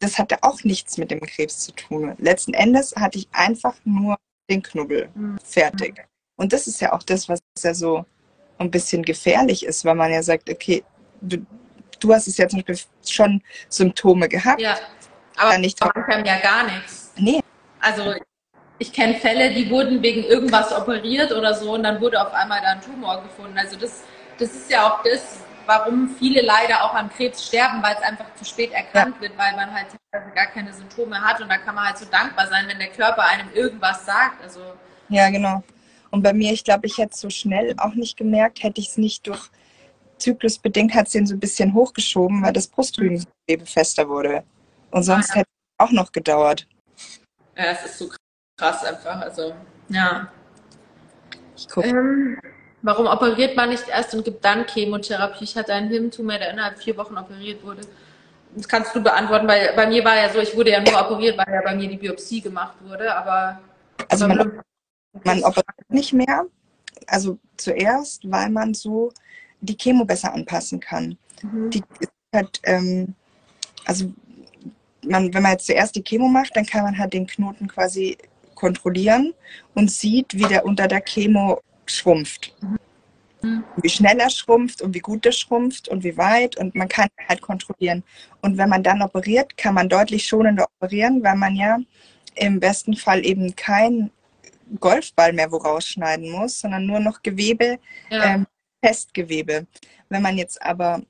das hatte auch nichts mit dem Krebs zu tun. Letzten Endes hatte ich einfach nur den Knubbel mhm. fertig. Und das ist ja auch das, was ja so ein bisschen gefährlich ist, weil man ja sagt, okay, du, du hast es ja zum Beispiel schon Symptome gehabt. Ja, aber nicht können ja gar nichts. Nee. Also ich kenne Fälle, die wurden wegen irgendwas operiert oder so und dann wurde auf einmal da ein Tumor gefunden. Also das, das ist ja auch das, warum viele leider auch an Krebs sterben, weil es einfach zu spät erkannt ja. wird, weil man halt gar keine Symptome hat und da kann man halt so dankbar sein, wenn der Körper einem irgendwas sagt. Also ja, genau. Und bei mir, ich glaube, ich hätte es so schnell auch nicht gemerkt, hätte ich es nicht durch zyklusbedingt hat es den so ein bisschen hochgeschoben, weil das Brustdrüsengewebe fester wurde. Und sonst ah, ja. hätte es auch noch gedauert. Ja, es ist so krass einfach. Also, ja. Ich gucke. Ähm, warum operiert man nicht erst und gibt dann Chemotherapie? Ich hatte einen Hirntumor, der innerhalb vier Wochen operiert wurde. Das kannst du beantworten, weil bei mir war ja so, ich wurde ja nur operiert, weil ja bei mir die Biopsie gemacht wurde, aber. Also man, man operiert nicht mehr. Also zuerst, weil man so die Chemo besser anpassen kann. Mhm. Die hat, ähm, also man, wenn man jetzt zuerst die Chemo macht, dann kann man halt den Knoten quasi kontrollieren und sieht, wie der unter der Chemo schrumpft. Mhm. Wie schnell er schrumpft und wie gut er schrumpft und wie weit und man kann halt kontrollieren. Und wenn man dann operiert, kann man deutlich schonender operieren, weil man ja im besten Fall eben kein Golfball mehr wo rausschneiden muss, sondern nur noch Gewebe, ja. ähm, Festgewebe. Wenn man jetzt aber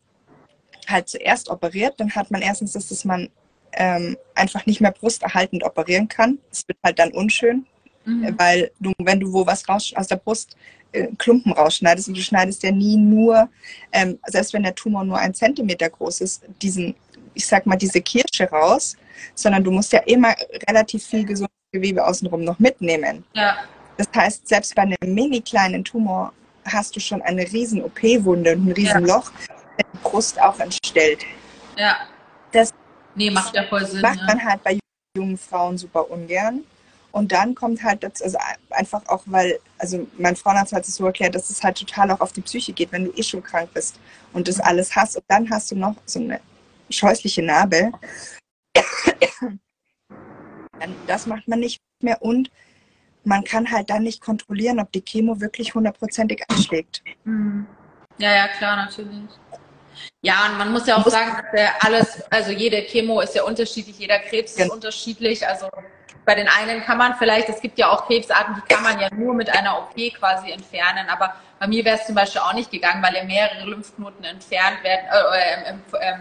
halt zuerst operiert, dann hat man erstens, dass das man ähm, einfach nicht mehr brusterhaltend operieren kann. Es wird halt dann unschön, mhm. weil du, wenn du wo was raus aus der Brust äh, Klumpen rausschneidest und du schneidest ja nie nur, ähm, selbst wenn der Tumor nur ein Zentimeter groß ist, diesen, ich sag mal, diese Kirsche raus, sondern du musst ja immer relativ viel gesundes Gewebe außenrum noch mitnehmen. Ja. Das heißt, selbst bei einem mini kleinen Tumor hast du schon eine riesen OP-Wunde und ein riesen ja. Loch, wenn die Brust auch entstellt. Ja. Das nee, macht ja voll Sinn. Macht ja. man halt bei jungen Frauen super ungern. Und dann kommt halt dazu, also einfach auch, weil, also mein Frauenarzt hat es so erklärt, dass es halt total auch auf die Psyche geht, wenn du eh schon krank bist und das alles hast und dann hast du noch so eine scheußliche Narbe. Das macht man nicht mehr und man kann halt dann nicht kontrollieren, ob die Chemo wirklich hundertprozentig anschlägt. Mhm. Ja, ja, klar, natürlich. Ja, und man muss ja auch sagen, dass ja alles, also jede Chemo ist ja unterschiedlich, jeder Krebs ist genau. unterschiedlich. Also bei den einen kann man vielleicht, es gibt ja auch Krebsarten, die kann man ja nur mit einer OP quasi entfernen. Aber bei mir wäre es zum Beispiel auch nicht gegangen, weil ja mehrere Lymphknoten entfernt werden, äh, äh, äh,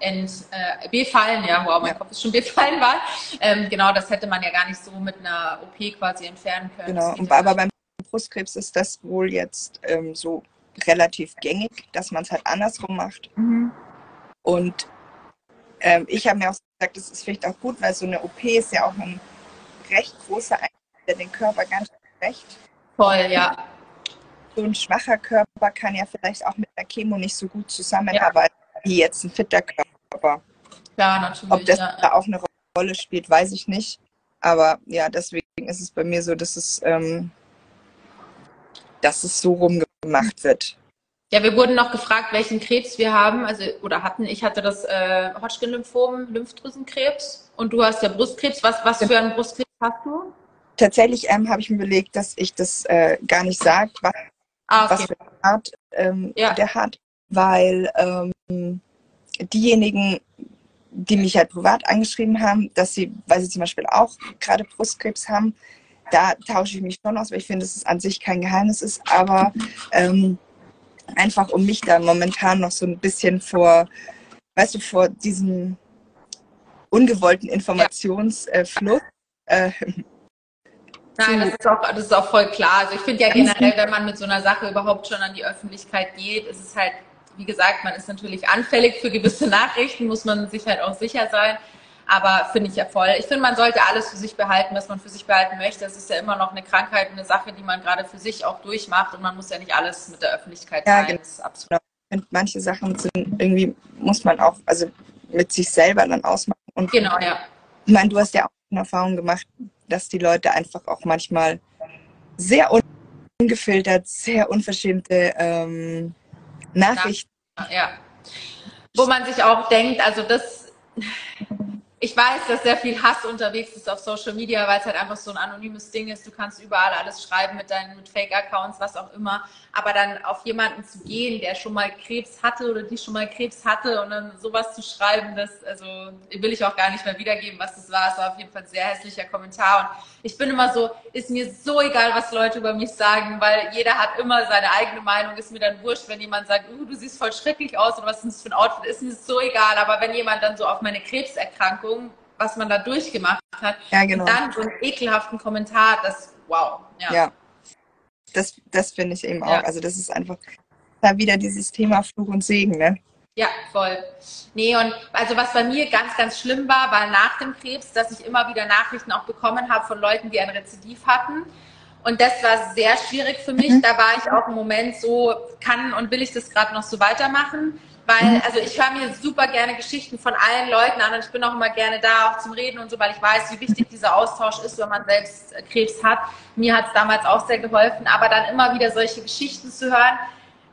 ent, äh, befallen, ja, wow, mein ja. Kopf ist schon befallen [LAUGHS] war. Ähm, genau, das hätte man ja gar nicht so mit einer OP quasi entfernen können. Genau, und, aber beim Brustkrebs ist das wohl jetzt ähm, so relativ gängig, dass man es halt andersrum macht. Mhm. Und ähm, ich habe mir auch gesagt, das ist vielleicht auch gut, weil so eine OP ist ja auch ein recht großer Eingriff, der den Körper ganz recht. Voll, ja. So ein schwacher Körper kann ja vielleicht auch mit der Chemo nicht so gut zusammenarbeiten ja. wie jetzt ein fitter Körper. Ja, natürlich. Ob das ja. da auch eine Rolle spielt, weiß ich nicht. Aber ja, deswegen ist es bei mir so, dass es, ähm, dass es so rumgemacht wird. Ja, wir wurden noch gefragt, welchen Krebs wir haben, also oder hatten. Ich hatte das äh, Hodgkin-Lymphom, Lymphdrüsenkrebs und du hast ja Brustkrebs. Was, was für einen Brustkrebs hast du? Tatsächlich ähm, habe ich mir überlegt, dass ich das äh, gar nicht sage, was, ah, okay. was für eine Art ähm, ja. der hat, weil ähm, diejenigen, die mich halt privat angeschrieben haben, dass sie, weil sie zum Beispiel auch gerade Brustkrebs haben, da tausche ich mich schon aus, weil ich finde, dass es an sich kein Geheimnis ist, aber ähm, einfach um mich da momentan noch so ein bisschen vor, weißt du, vor diesem ungewollten Informationsfluss. Äh, [LAUGHS] Nein, das ist, auch, das ist auch voll klar. Also ich finde ja generell, wenn man mit so einer Sache überhaupt schon an die Öffentlichkeit geht, ist es halt, wie gesagt, man ist natürlich anfällig für gewisse Nachrichten, muss man sich halt auch sicher sein. Aber finde ich ja voll. Ich finde, man sollte alles für sich behalten, was man für sich behalten möchte. Es ist ja immer noch eine Krankheit, eine Sache, die man gerade für sich auch durchmacht und man muss ja nicht alles mit der Öffentlichkeit teilen. Ja, genau. Das ist absolut. Und manche Sachen sind irgendwie, muss man auch, also mit sich selber dann ausmachen. Und genau, ja. Ich meine, du hast ja auch eine Erfahrung gemacht, dass die Leute einfach auch manchmal sehr ungefiltert, sehr unverschämte ähm, Nachrichten. Ja. Wo man sich auch denkt, also das ich weiß, dass sehr viel Hass unterwegs ist auf Social Media, weil es halt einfach so ein anonymes Ding ist. Du kannst überall alles schreiben mit deinen Fake-Accounts, was auch immer. Aber dann auf jemanden zu gehen, der schon mal Krebs hatte oder die schon mal Krebs hatte und dann sowas zu schreiben, das also will ich auch gar nicht mehr wiedergeben, was das war. Es war auf jeden Fall ein sehr hässlicher Kommentar. Und ich bin immer so, ist mir so egal, was Leute über mich sagen, weil jeder hat immer seine eigene Meinung. Ist mir dann wurscht, wenn jemand sagt, uh, du siehst voll schrecklich aus oder was ist das für ein Outfit, ist mir so egal. Aber wenn jemand dann so auf meine Krebserkrankung Erkrankung, was man da durchgemacht hat. Ja, genau. Und dann so einen ekelhaften Kommentar, das, wow. Ja, ja. das, das finde ich eben auch. Also das ist einfach da wieder dieses Thema Fluch und Segen, ne? Ja, voll. Nee, und also was bei mir ganz, ganz schlimm war, war nach dem Krebs, dass ich immer wieder Nachrichten auch bekommen habe von Leuten, die ein Rezidiv hatten. Und das war sehr schwierig für mich. Mhm. Da war ich auch im Moment so, kann und will ich das gerade noch so weitermachen? Weil, mhm. also ich höre mir super gerne Geschichten von allen Leuten an und ich bin auch immer gerne da, auch zum Reden und so, weil ich weiß, wie wichtig dieser Austausch ist, wenn man selbst Krebs hat. Mir hat es damals auch sehr geholfen, aber dann immer wieder solche Geschichten zu hören,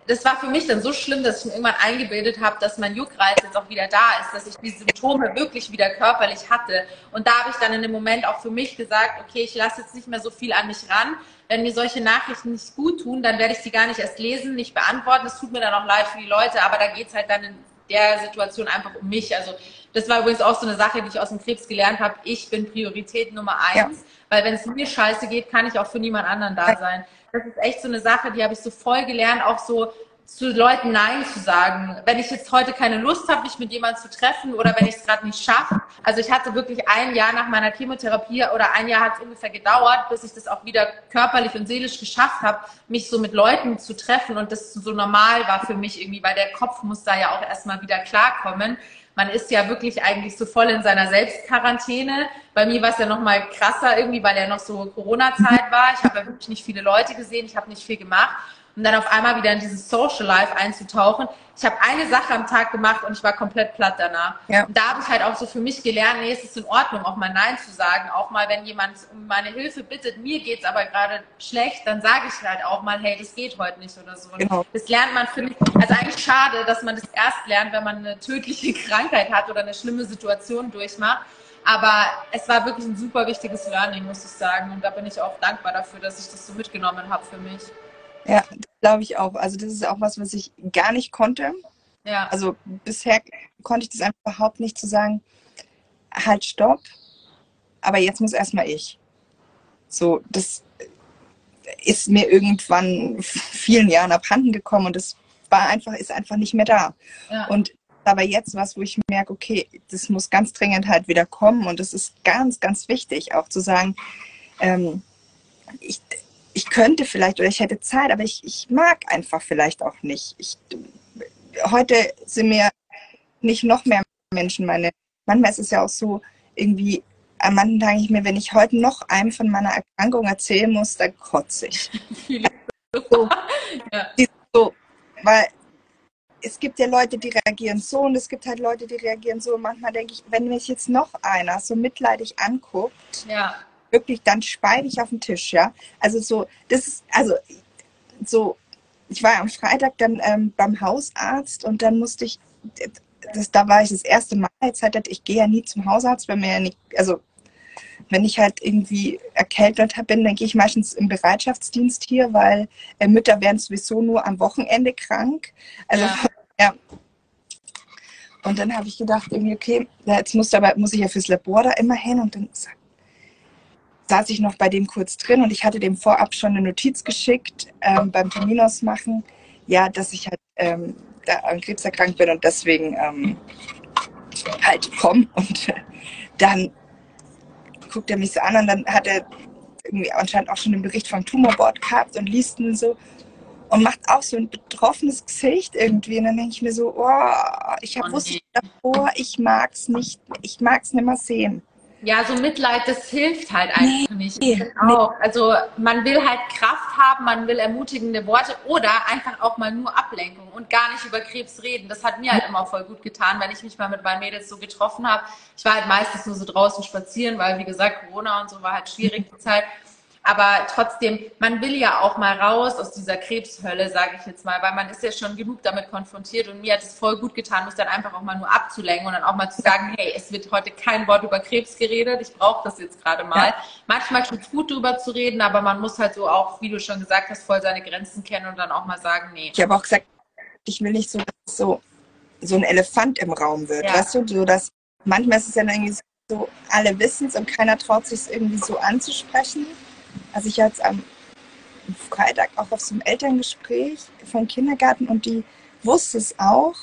das war für mich dann so schlimm, dass ich mir irgendwann eingebildet habe, dass mein Juckreiz jetzt auch wieder da ist, dass ich die Symptome wirklich wieder körperlich hatte. Und da habe ich dann in dem Moment auch für mich gesagt, okay, ich lasse jetzt nicht mehr so viel an mich ran, wenn mir solche Nachrichten nicht gut tun, dann werde ich sie gar nicht erst lesen, nicht beantworten. Es tut mir dann auch leid für die Leute, aber da geht es halt dann in der Situation einfach um mich. Also das war übrigens auch so eine Sache, die ich aus dem Krebs gelernt habe. Ich bin Priorität Nummer eins, ja. weil wenn es mir scheiße geht, kann ich auch für niemand anderen da sein. Das ist echt so eine Sache, die habe ich so voll gelernt, auch so zu Leuten Nein zu sagen. Wenn ich jetzt heute keine Lust habe, mich mit jemandem zu treffen oder wenn ich es gerade nicht schaffe. Also ich hatte wirklich ein Jahr nach meiner Chemotherapie oder ein Jahr hat es ungefähr gedauert, bis ich das auch wieder körperlich und seelisch geschafft habe, mich so mit Leuten zu treffen und das so normal war für mich irgendwie, weil der Kopf muss da ja auch erstmal wieder klarkommen. Man ist ja wirklich eigentlich so voll in seiner Selbstquarantäne. Bei mir war es ja noch mal krasser irgendwie, weil ja noch so Corona-Zeit war. Ich habe ja wirklich nicht viele Leute gesehen, ich habe nicht viel gemacht und dann auf einmal wieder in dieses Social Life einzutauchen. Ich habe eine Sache am Tag gemacht und ich war komplett platt danach. Ja. Und da habe ich halt auch so für mich gelernt, nee, es ist in Ordnung, auch mal Nein zu sagen. Auch mal, wenn jemand um meine Hilfe bittet, mir geht's aber gerade schlecht, dann sage ich halt auch mal, hey, das geht heute nicht oder so. Genau. Das lernt man, finde ich, also eigentlich schade, dass man das erst lernt, wenn man eine tödliche [LAUGHS] Krankheit hat oder eine schlimme Situation durchmacht. Aber es war wirklich ein super wichtiges Learning, muss ich sagen. Und da bin ich auch dankbar dafür, dass ich das so mitgenommen habe für mich. Ja, glaube ich auch. Also das ist auch was, was ich gar nicht konnte. Ja. Also bisher konnte ich das einfach überhaupt nicht zu sagen, halt stopp, aber jetzt muss erstmal ich. So, das ist mir irgendwann vielen Jahren abhanden gekommen und das war einfach, ist einfach nicht mehr da. Ja. Und aber jetzt was, wo ich merke, okay, das muss ganz dringend halt wieder kommen und das ist ganz, ganz wichtig, auch zu sagen, ähm, ich, ich könnte vielleicht oder ich hätte Zeit, aber ich, ich mag einfach vielleicht auch nicht. Ich, heute sind mir nicht noch mehr Menschen meine. Manchmal ist es ja auch so, irgendwie, an manchen Tagen ich mir, wenn ich heute noch einem von meiner Erkrankung erzählen muss, dann kotze ich. [LAUGHS] so, ja. so, weil es gibt ja Leute, die reagieren so und es gibt halt Leute, die reagieren so. Und manchmal denke ich, wenn mich jetzt noch einer so mitleidig anguckt, ja wirklich, dann speide ich auf den Tisch, ja. Also so, das ist, also so, ich war am Freitag dann ähm, beim Hausarzt und dann musste ich, das, da war ich das erste Mal, jetzt halt, ich gehe ja nie zum Hausarzt, wenn mir ja nicht, also wenn ich halt irgendwie erkältet bin, dann gehe ich meistens im Bereitschaftsdienst hier, weil äh, Mütter werden sowieso nur am Wochenende krank. Also ja. [LAUGHS] ja. Und dann habe ich gedacht, irgendwie, okay, jetzt muss, aber, muss ich ja fürs Labor da immer hin und dann sagt saß ich noch bei dem kurz drin und ich hatte dem vorab schon eine Notiz geschickt ähm, beim Terminausmachen, ja, dass ich halt ähm, da an Krebs erkrankt bin und deswegen ähm, halt komme. [LAUGHS] Und äh, dann guckt er mich so an und dann hat er irgendwie anscheinend auch schon den Bericht vom Tumorboard gehabt und liest ihn so und macht auch so ein betroffenes Gesicht irgendwie. Und dann denke ich mir so, oh, ich habe oh, wusste davor, ich mag es nicht, ich mag es nicht mehr sehen. Ja, so Mitleid, das hilft halt einfach nee, nicht. Auch. Also man will halt Kraft haben, man will ermutigende Worte oder einfach auch mal nur Ablenkung und gar nicht über Krebs reden. Das hat mir halt immer voll gut getan, wenn ich mich mal mit meinen Mädels so getroffen habe. Ich war halt meistens nur so draußen spazieren, weil wie gesagt Corona und so war halt schwierig die Zeit. Aber trotzdem, man will ja auch mal raus aus dieser Krebshölle, sage ich jetzt mal, weil man ist ja schon genug damit konfrontiert und mir hat es voll gut getan, mich dann einfach auch mal nur abzulenken und dann auch mal zu sagen, hey, es wird heute kein Wort über Krebs geredet, ich brauche das jetzt gerade mal. Ja. Manchmal tut es gut, drüber zu reden, aber man muss halt so auch, wie du schon gesagt hast, voll seine Grenzen kennen und dann auch mal sagen, nee. Ich habe auch gesagt, ich will nicht so, dass so, so ein Elefant im Raum wird, ja. weißt du, so dass manchmal ist es ja irgendwie so, alle wissen es und keiner traut sich es irgendwie so anzusprechen. Also ich hatte am Freitag auch auf so einem Elterngespräch vom Kindergarten und die wusste es auch.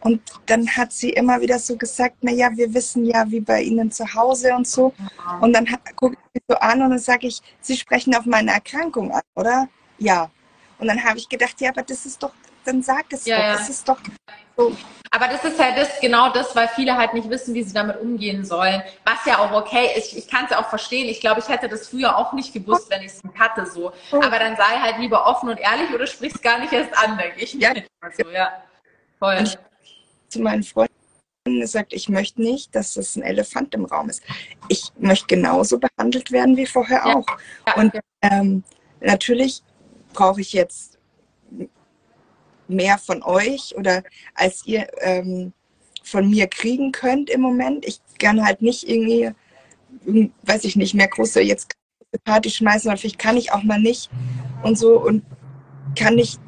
Und dann hat sie immer wieder so gesagt, na ja, wir wissen ja, wie bei Ihnen zu Hause und so. Und dann gucke ich sie so an und dann sage ich, Sie sprechen auf meine Erkrankung an, oder? Ja. Und dann habe ich gedacht, ja, aber das ist doch, dann sag es ja, doch, ja. das ist doch so. Aber das ist halt das, genau das, weil viele halt nicht wissen, wie sie damit umgehen sollen. Was ja auch okay ist. Ich, ich kann es ja auch verstehen. Ich glaube, ich hätte das früher auch nicht gewusst, wenn ich es nicht hatte, so. Aber dann sei halt lieber offen und ehrlich oder sprichst gar nicht erst an, denke ich. Ja. So, ja. Voll. Und zu meinen Freunden gesagt, ich möchte nicht, dass das ein Elefant im Raum ist. Ich möchte genauso behandelt werden wie vorher auch. Ja. Und ähm, natürlich brauche ich jetzt mehr von euch oder als ihr ähm, von mir kriegen könnt im Moment. Ich kann halt nicht irgendwie, weiß ich nicht, mehr große jetzt Party schmeißen, oder vielleicht kann ich auch mal nicht und so und kann ich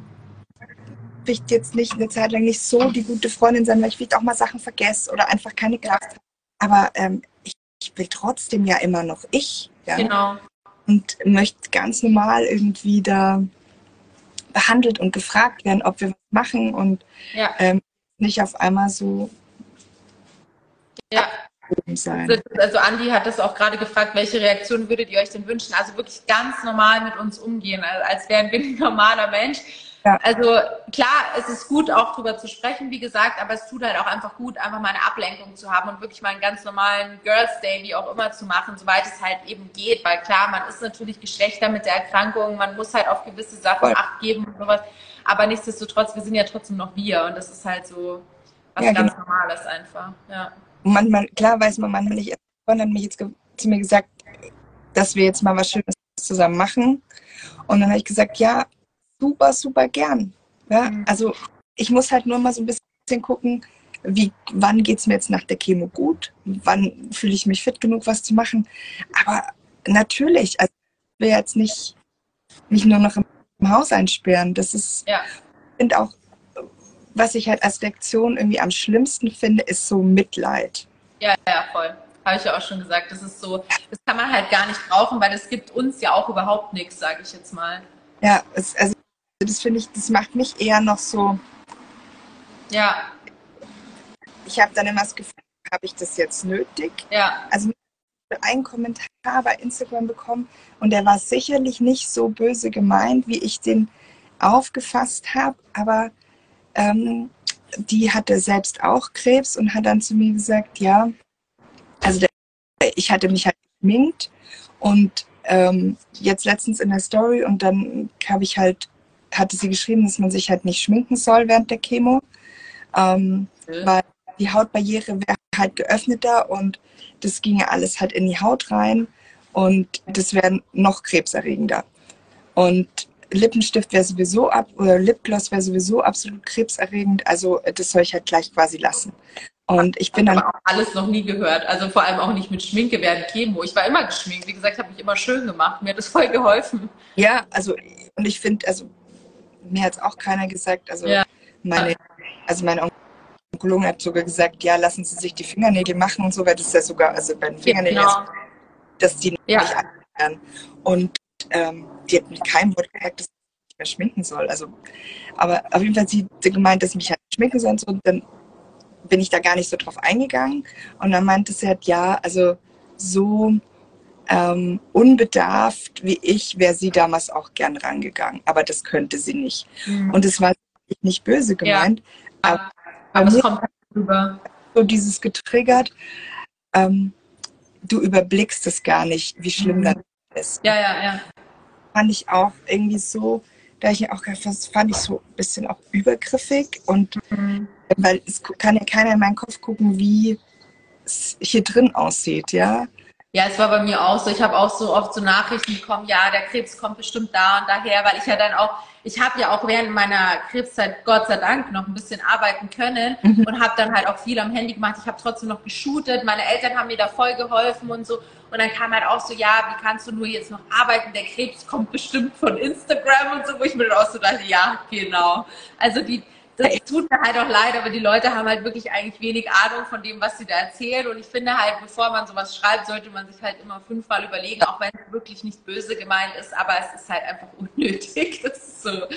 vielleicht jetzt nicht eine Zeit lang nicht so die gute Freundin sein, weil ich vielleicht auch mal Sachen vergesse oder einfach keine Kraft habe. Aber ähm, ich, ich, will trotzdem ja immer noch ich. Ja? Genau. Und möchte ganz normal irgendwie da behandelt und gefragt werden, ob wir was machen und ja. ähm, nicht auf einmal so ja. sein. Also, also Andi hat das auch gerade gefragt, welche Reaktion würdet ihr euch denn wünschen? Also wirklich ganz normal mit uns umgehen, als wären wir ein [LAUGHS] normaler Mensch. Ja. Also klar, es ist gut, auch drüber zu sprechen, wie gesagt, aber es tut halt auch einfach gut, einfach mal eine Ablenkung zu haben und wirklich mal einen ganz normalen Girls Day, wie auch immer, zu machen, soweit es halt eben geht. Weil klar, man ist natürlich geschwächter mit der Erkrankung, man muss halt auf gewisse Sachen Voll. Acht geben und sowas. Aber nichtsdestotrotz, wir sind ja trotzdem noch wir und das ist halt so was ja, ganz genau. Normales einfach. Ja. Und manchmal, klar weiß man manchmal nicht, Freund hat mich jetzt zu mir gesagt, dass wir jetzt mal was Schönes zusammen machen. Und dann habe ich gesagt, ja, super, super gern. Ja? Mhm. Also ich muss halt nur mal so ein bisschen gucken, wie, wann geht es mir jetzt nach der Chemo gut? Wann fühle ich mich fit genug, was zu machen? Aber natürlich, also ich will jetzt nicht mich nur noch im Haus einsperren. Das ist, ja. finde auch, was ich halt als Reaktion irgendwie am schlimmsten finde, ist so Mitleid. Ja, ja, voll. Habe ich ja auch schon gesagt. Das ist so, das kann man halt gar nicht brauchen, weil es gibt uns ja auch überhaupt nichts, sage ich jetzt mal. Ja, es, also das finde ich, das macht mich eher noch so. Ja. Ich habe dann immer das Gefühl, habe ich das jetzt nötig? Ja. Also einen Kommentar bei Instagram bekommen und der war sicherlich nicht so böse gemeint, wie ich den aufgefasst habe, aber ähm, die hatte selbst auch Krebs und hat dann zu mir gesagt, ja, also der, ich hatte mich halt geschminkt und ähm, jetzt letztens in der Story und dann habe ich halt hatte sie geschrieben, dass man sich halt nicht schminken soll während der Chemo, ähm, mhm. weil die Hautbarriere wäre halt geöffneter und das ginge alles halt in die Haut rein und das wäre noch krebserregender. Und Lippenstift wäre sowieso ab oder Lipgloss wäre sowieso absolut krebserregend, also das soll ich halt gleich quasi lassen. Und ich bin dann auch alles noch nie gehört, also vor allem auch nicht mit Schminke während Chemo. Ich war immer geschminkt, wie gesagt, ich habe mich immer schön gemacht, mir hat das voll geholfen. Ja, also und ich finde, also mir hat es auch keiner gesagt. Also ja. meine, also meine Onkologin hat sogar gesagt, ja, lassen Sie sich die Fingernägel machen und so, weil das ja sogar, also bei den Fingernägeln, genau. dass die ja. nicht werden. Und ähm, die hat mit keinem Wort gesagt, dass ich nicht mehr schminken soll. Also, aber auf jeden Fall sie, sie gemeint, dass ich mich halt schminken soll und so. Und dann bin ich da gar nicht so drauf eingegangen. Und dann meinte sie halt, ja, also so ähm, unbedarft wie ich wäre sie damals auch gern rangegangen, aber das könnte sie nicht. Mhm. Und es war nicht böse gemeint. Ja. Aber, aber es kommt rüber. So dieses getriggert, ähm, du überblickst es gar nicht, wie schlimm mhm. das ist. Ja, ja, ja. Fand ich auch irgendwie so, da ich auch das fand ich so ein bisschen auch übergriffig und mhm. weil es kann ja keiner in meinen Kopf gucken, wie es hier drin aussieht, ja. Ja, es war bei mir auch so. Ich habe auch so oft so Nachrichten bekommen, ja, der Krebs kommt bestimmt da und daher, weil ich ja dann auch, ich habe ja auch während meiner Krebszeit Gott sei Dank noch ein bisschen arbeiten können mhm. und habe dann halt auch viel am Handy gemacht. Ich habe trotzdem noch geshootet. Meine Eltern haben mir da voll geholfen und so. Und dann kam halt auch so, ja, wie kannst du nur jetzt noch arbeiten? Der Krebs kommt bestimmt von Instagram und so, wo ich mir dann auch so dachte, ja, genau. Also die, das tut mir halt auch leid, aber die Leute haben halt wirklich eigentlich wenig Ahnung von dem, was sie da erzählen. Und ich finde halt, bevor man sowas schreibt, sollte man sich halt immer fünfmal überlegen, auch wenn es wirklich nicht böse gemeint ist, aber es ist halt einfach unnötig. [LAUGHS] Das ist so.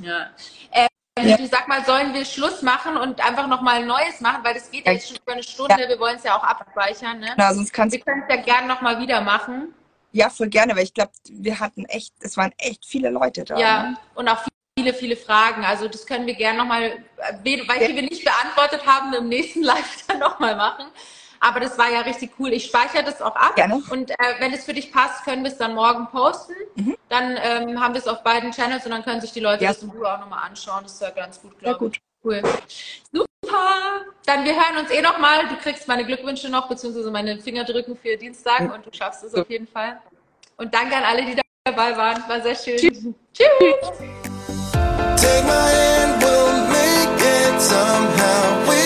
Ja. Ähm, ja. Ich sag mal, sollen wir Schluss machen und einfach nochmal ein neues machen, weil das geht ja jetzt schon über eine Stunde, ja. wir wollen es ja auch abspeichern. Ne? Na, sonst kannst wir können es ja gerne nochmal wieder machen. Ja, voll gerne, weil ich glaube, wir hatten echt, es waren echt viele Leute da. Ja, ne? und auch viele, viele Fragen. Also das können wir gerne nochmal, welche ja. wir nicht beantwortet haben, im nächsten [LAUGHS] Live dann nochmal machen. Aber das war ja richtig cool. Ich speichere das auch ab. Gerne. Und äh, wenn es für dich passt, können wir es dann morgen posten. Mhm. Dann ähm, haben wir es auf beiden Channels und dann können sich die Leute ja. das in Ruhe auch nochmal anschauen. Das ist ja ganz gut, glaube ich. Cool. Super. Dann wir hören uns eh nochmal. Du kriegst meine Glückwünsche noch, beziehungsweise meine Fingerdrücken für Dienstag mhm. und du schaffst es auf jeden Fall. Und danke an alle, die dabei waren. War sehr schön. Tschüss. Tschüss. Take my hand, we'll make it somehow. We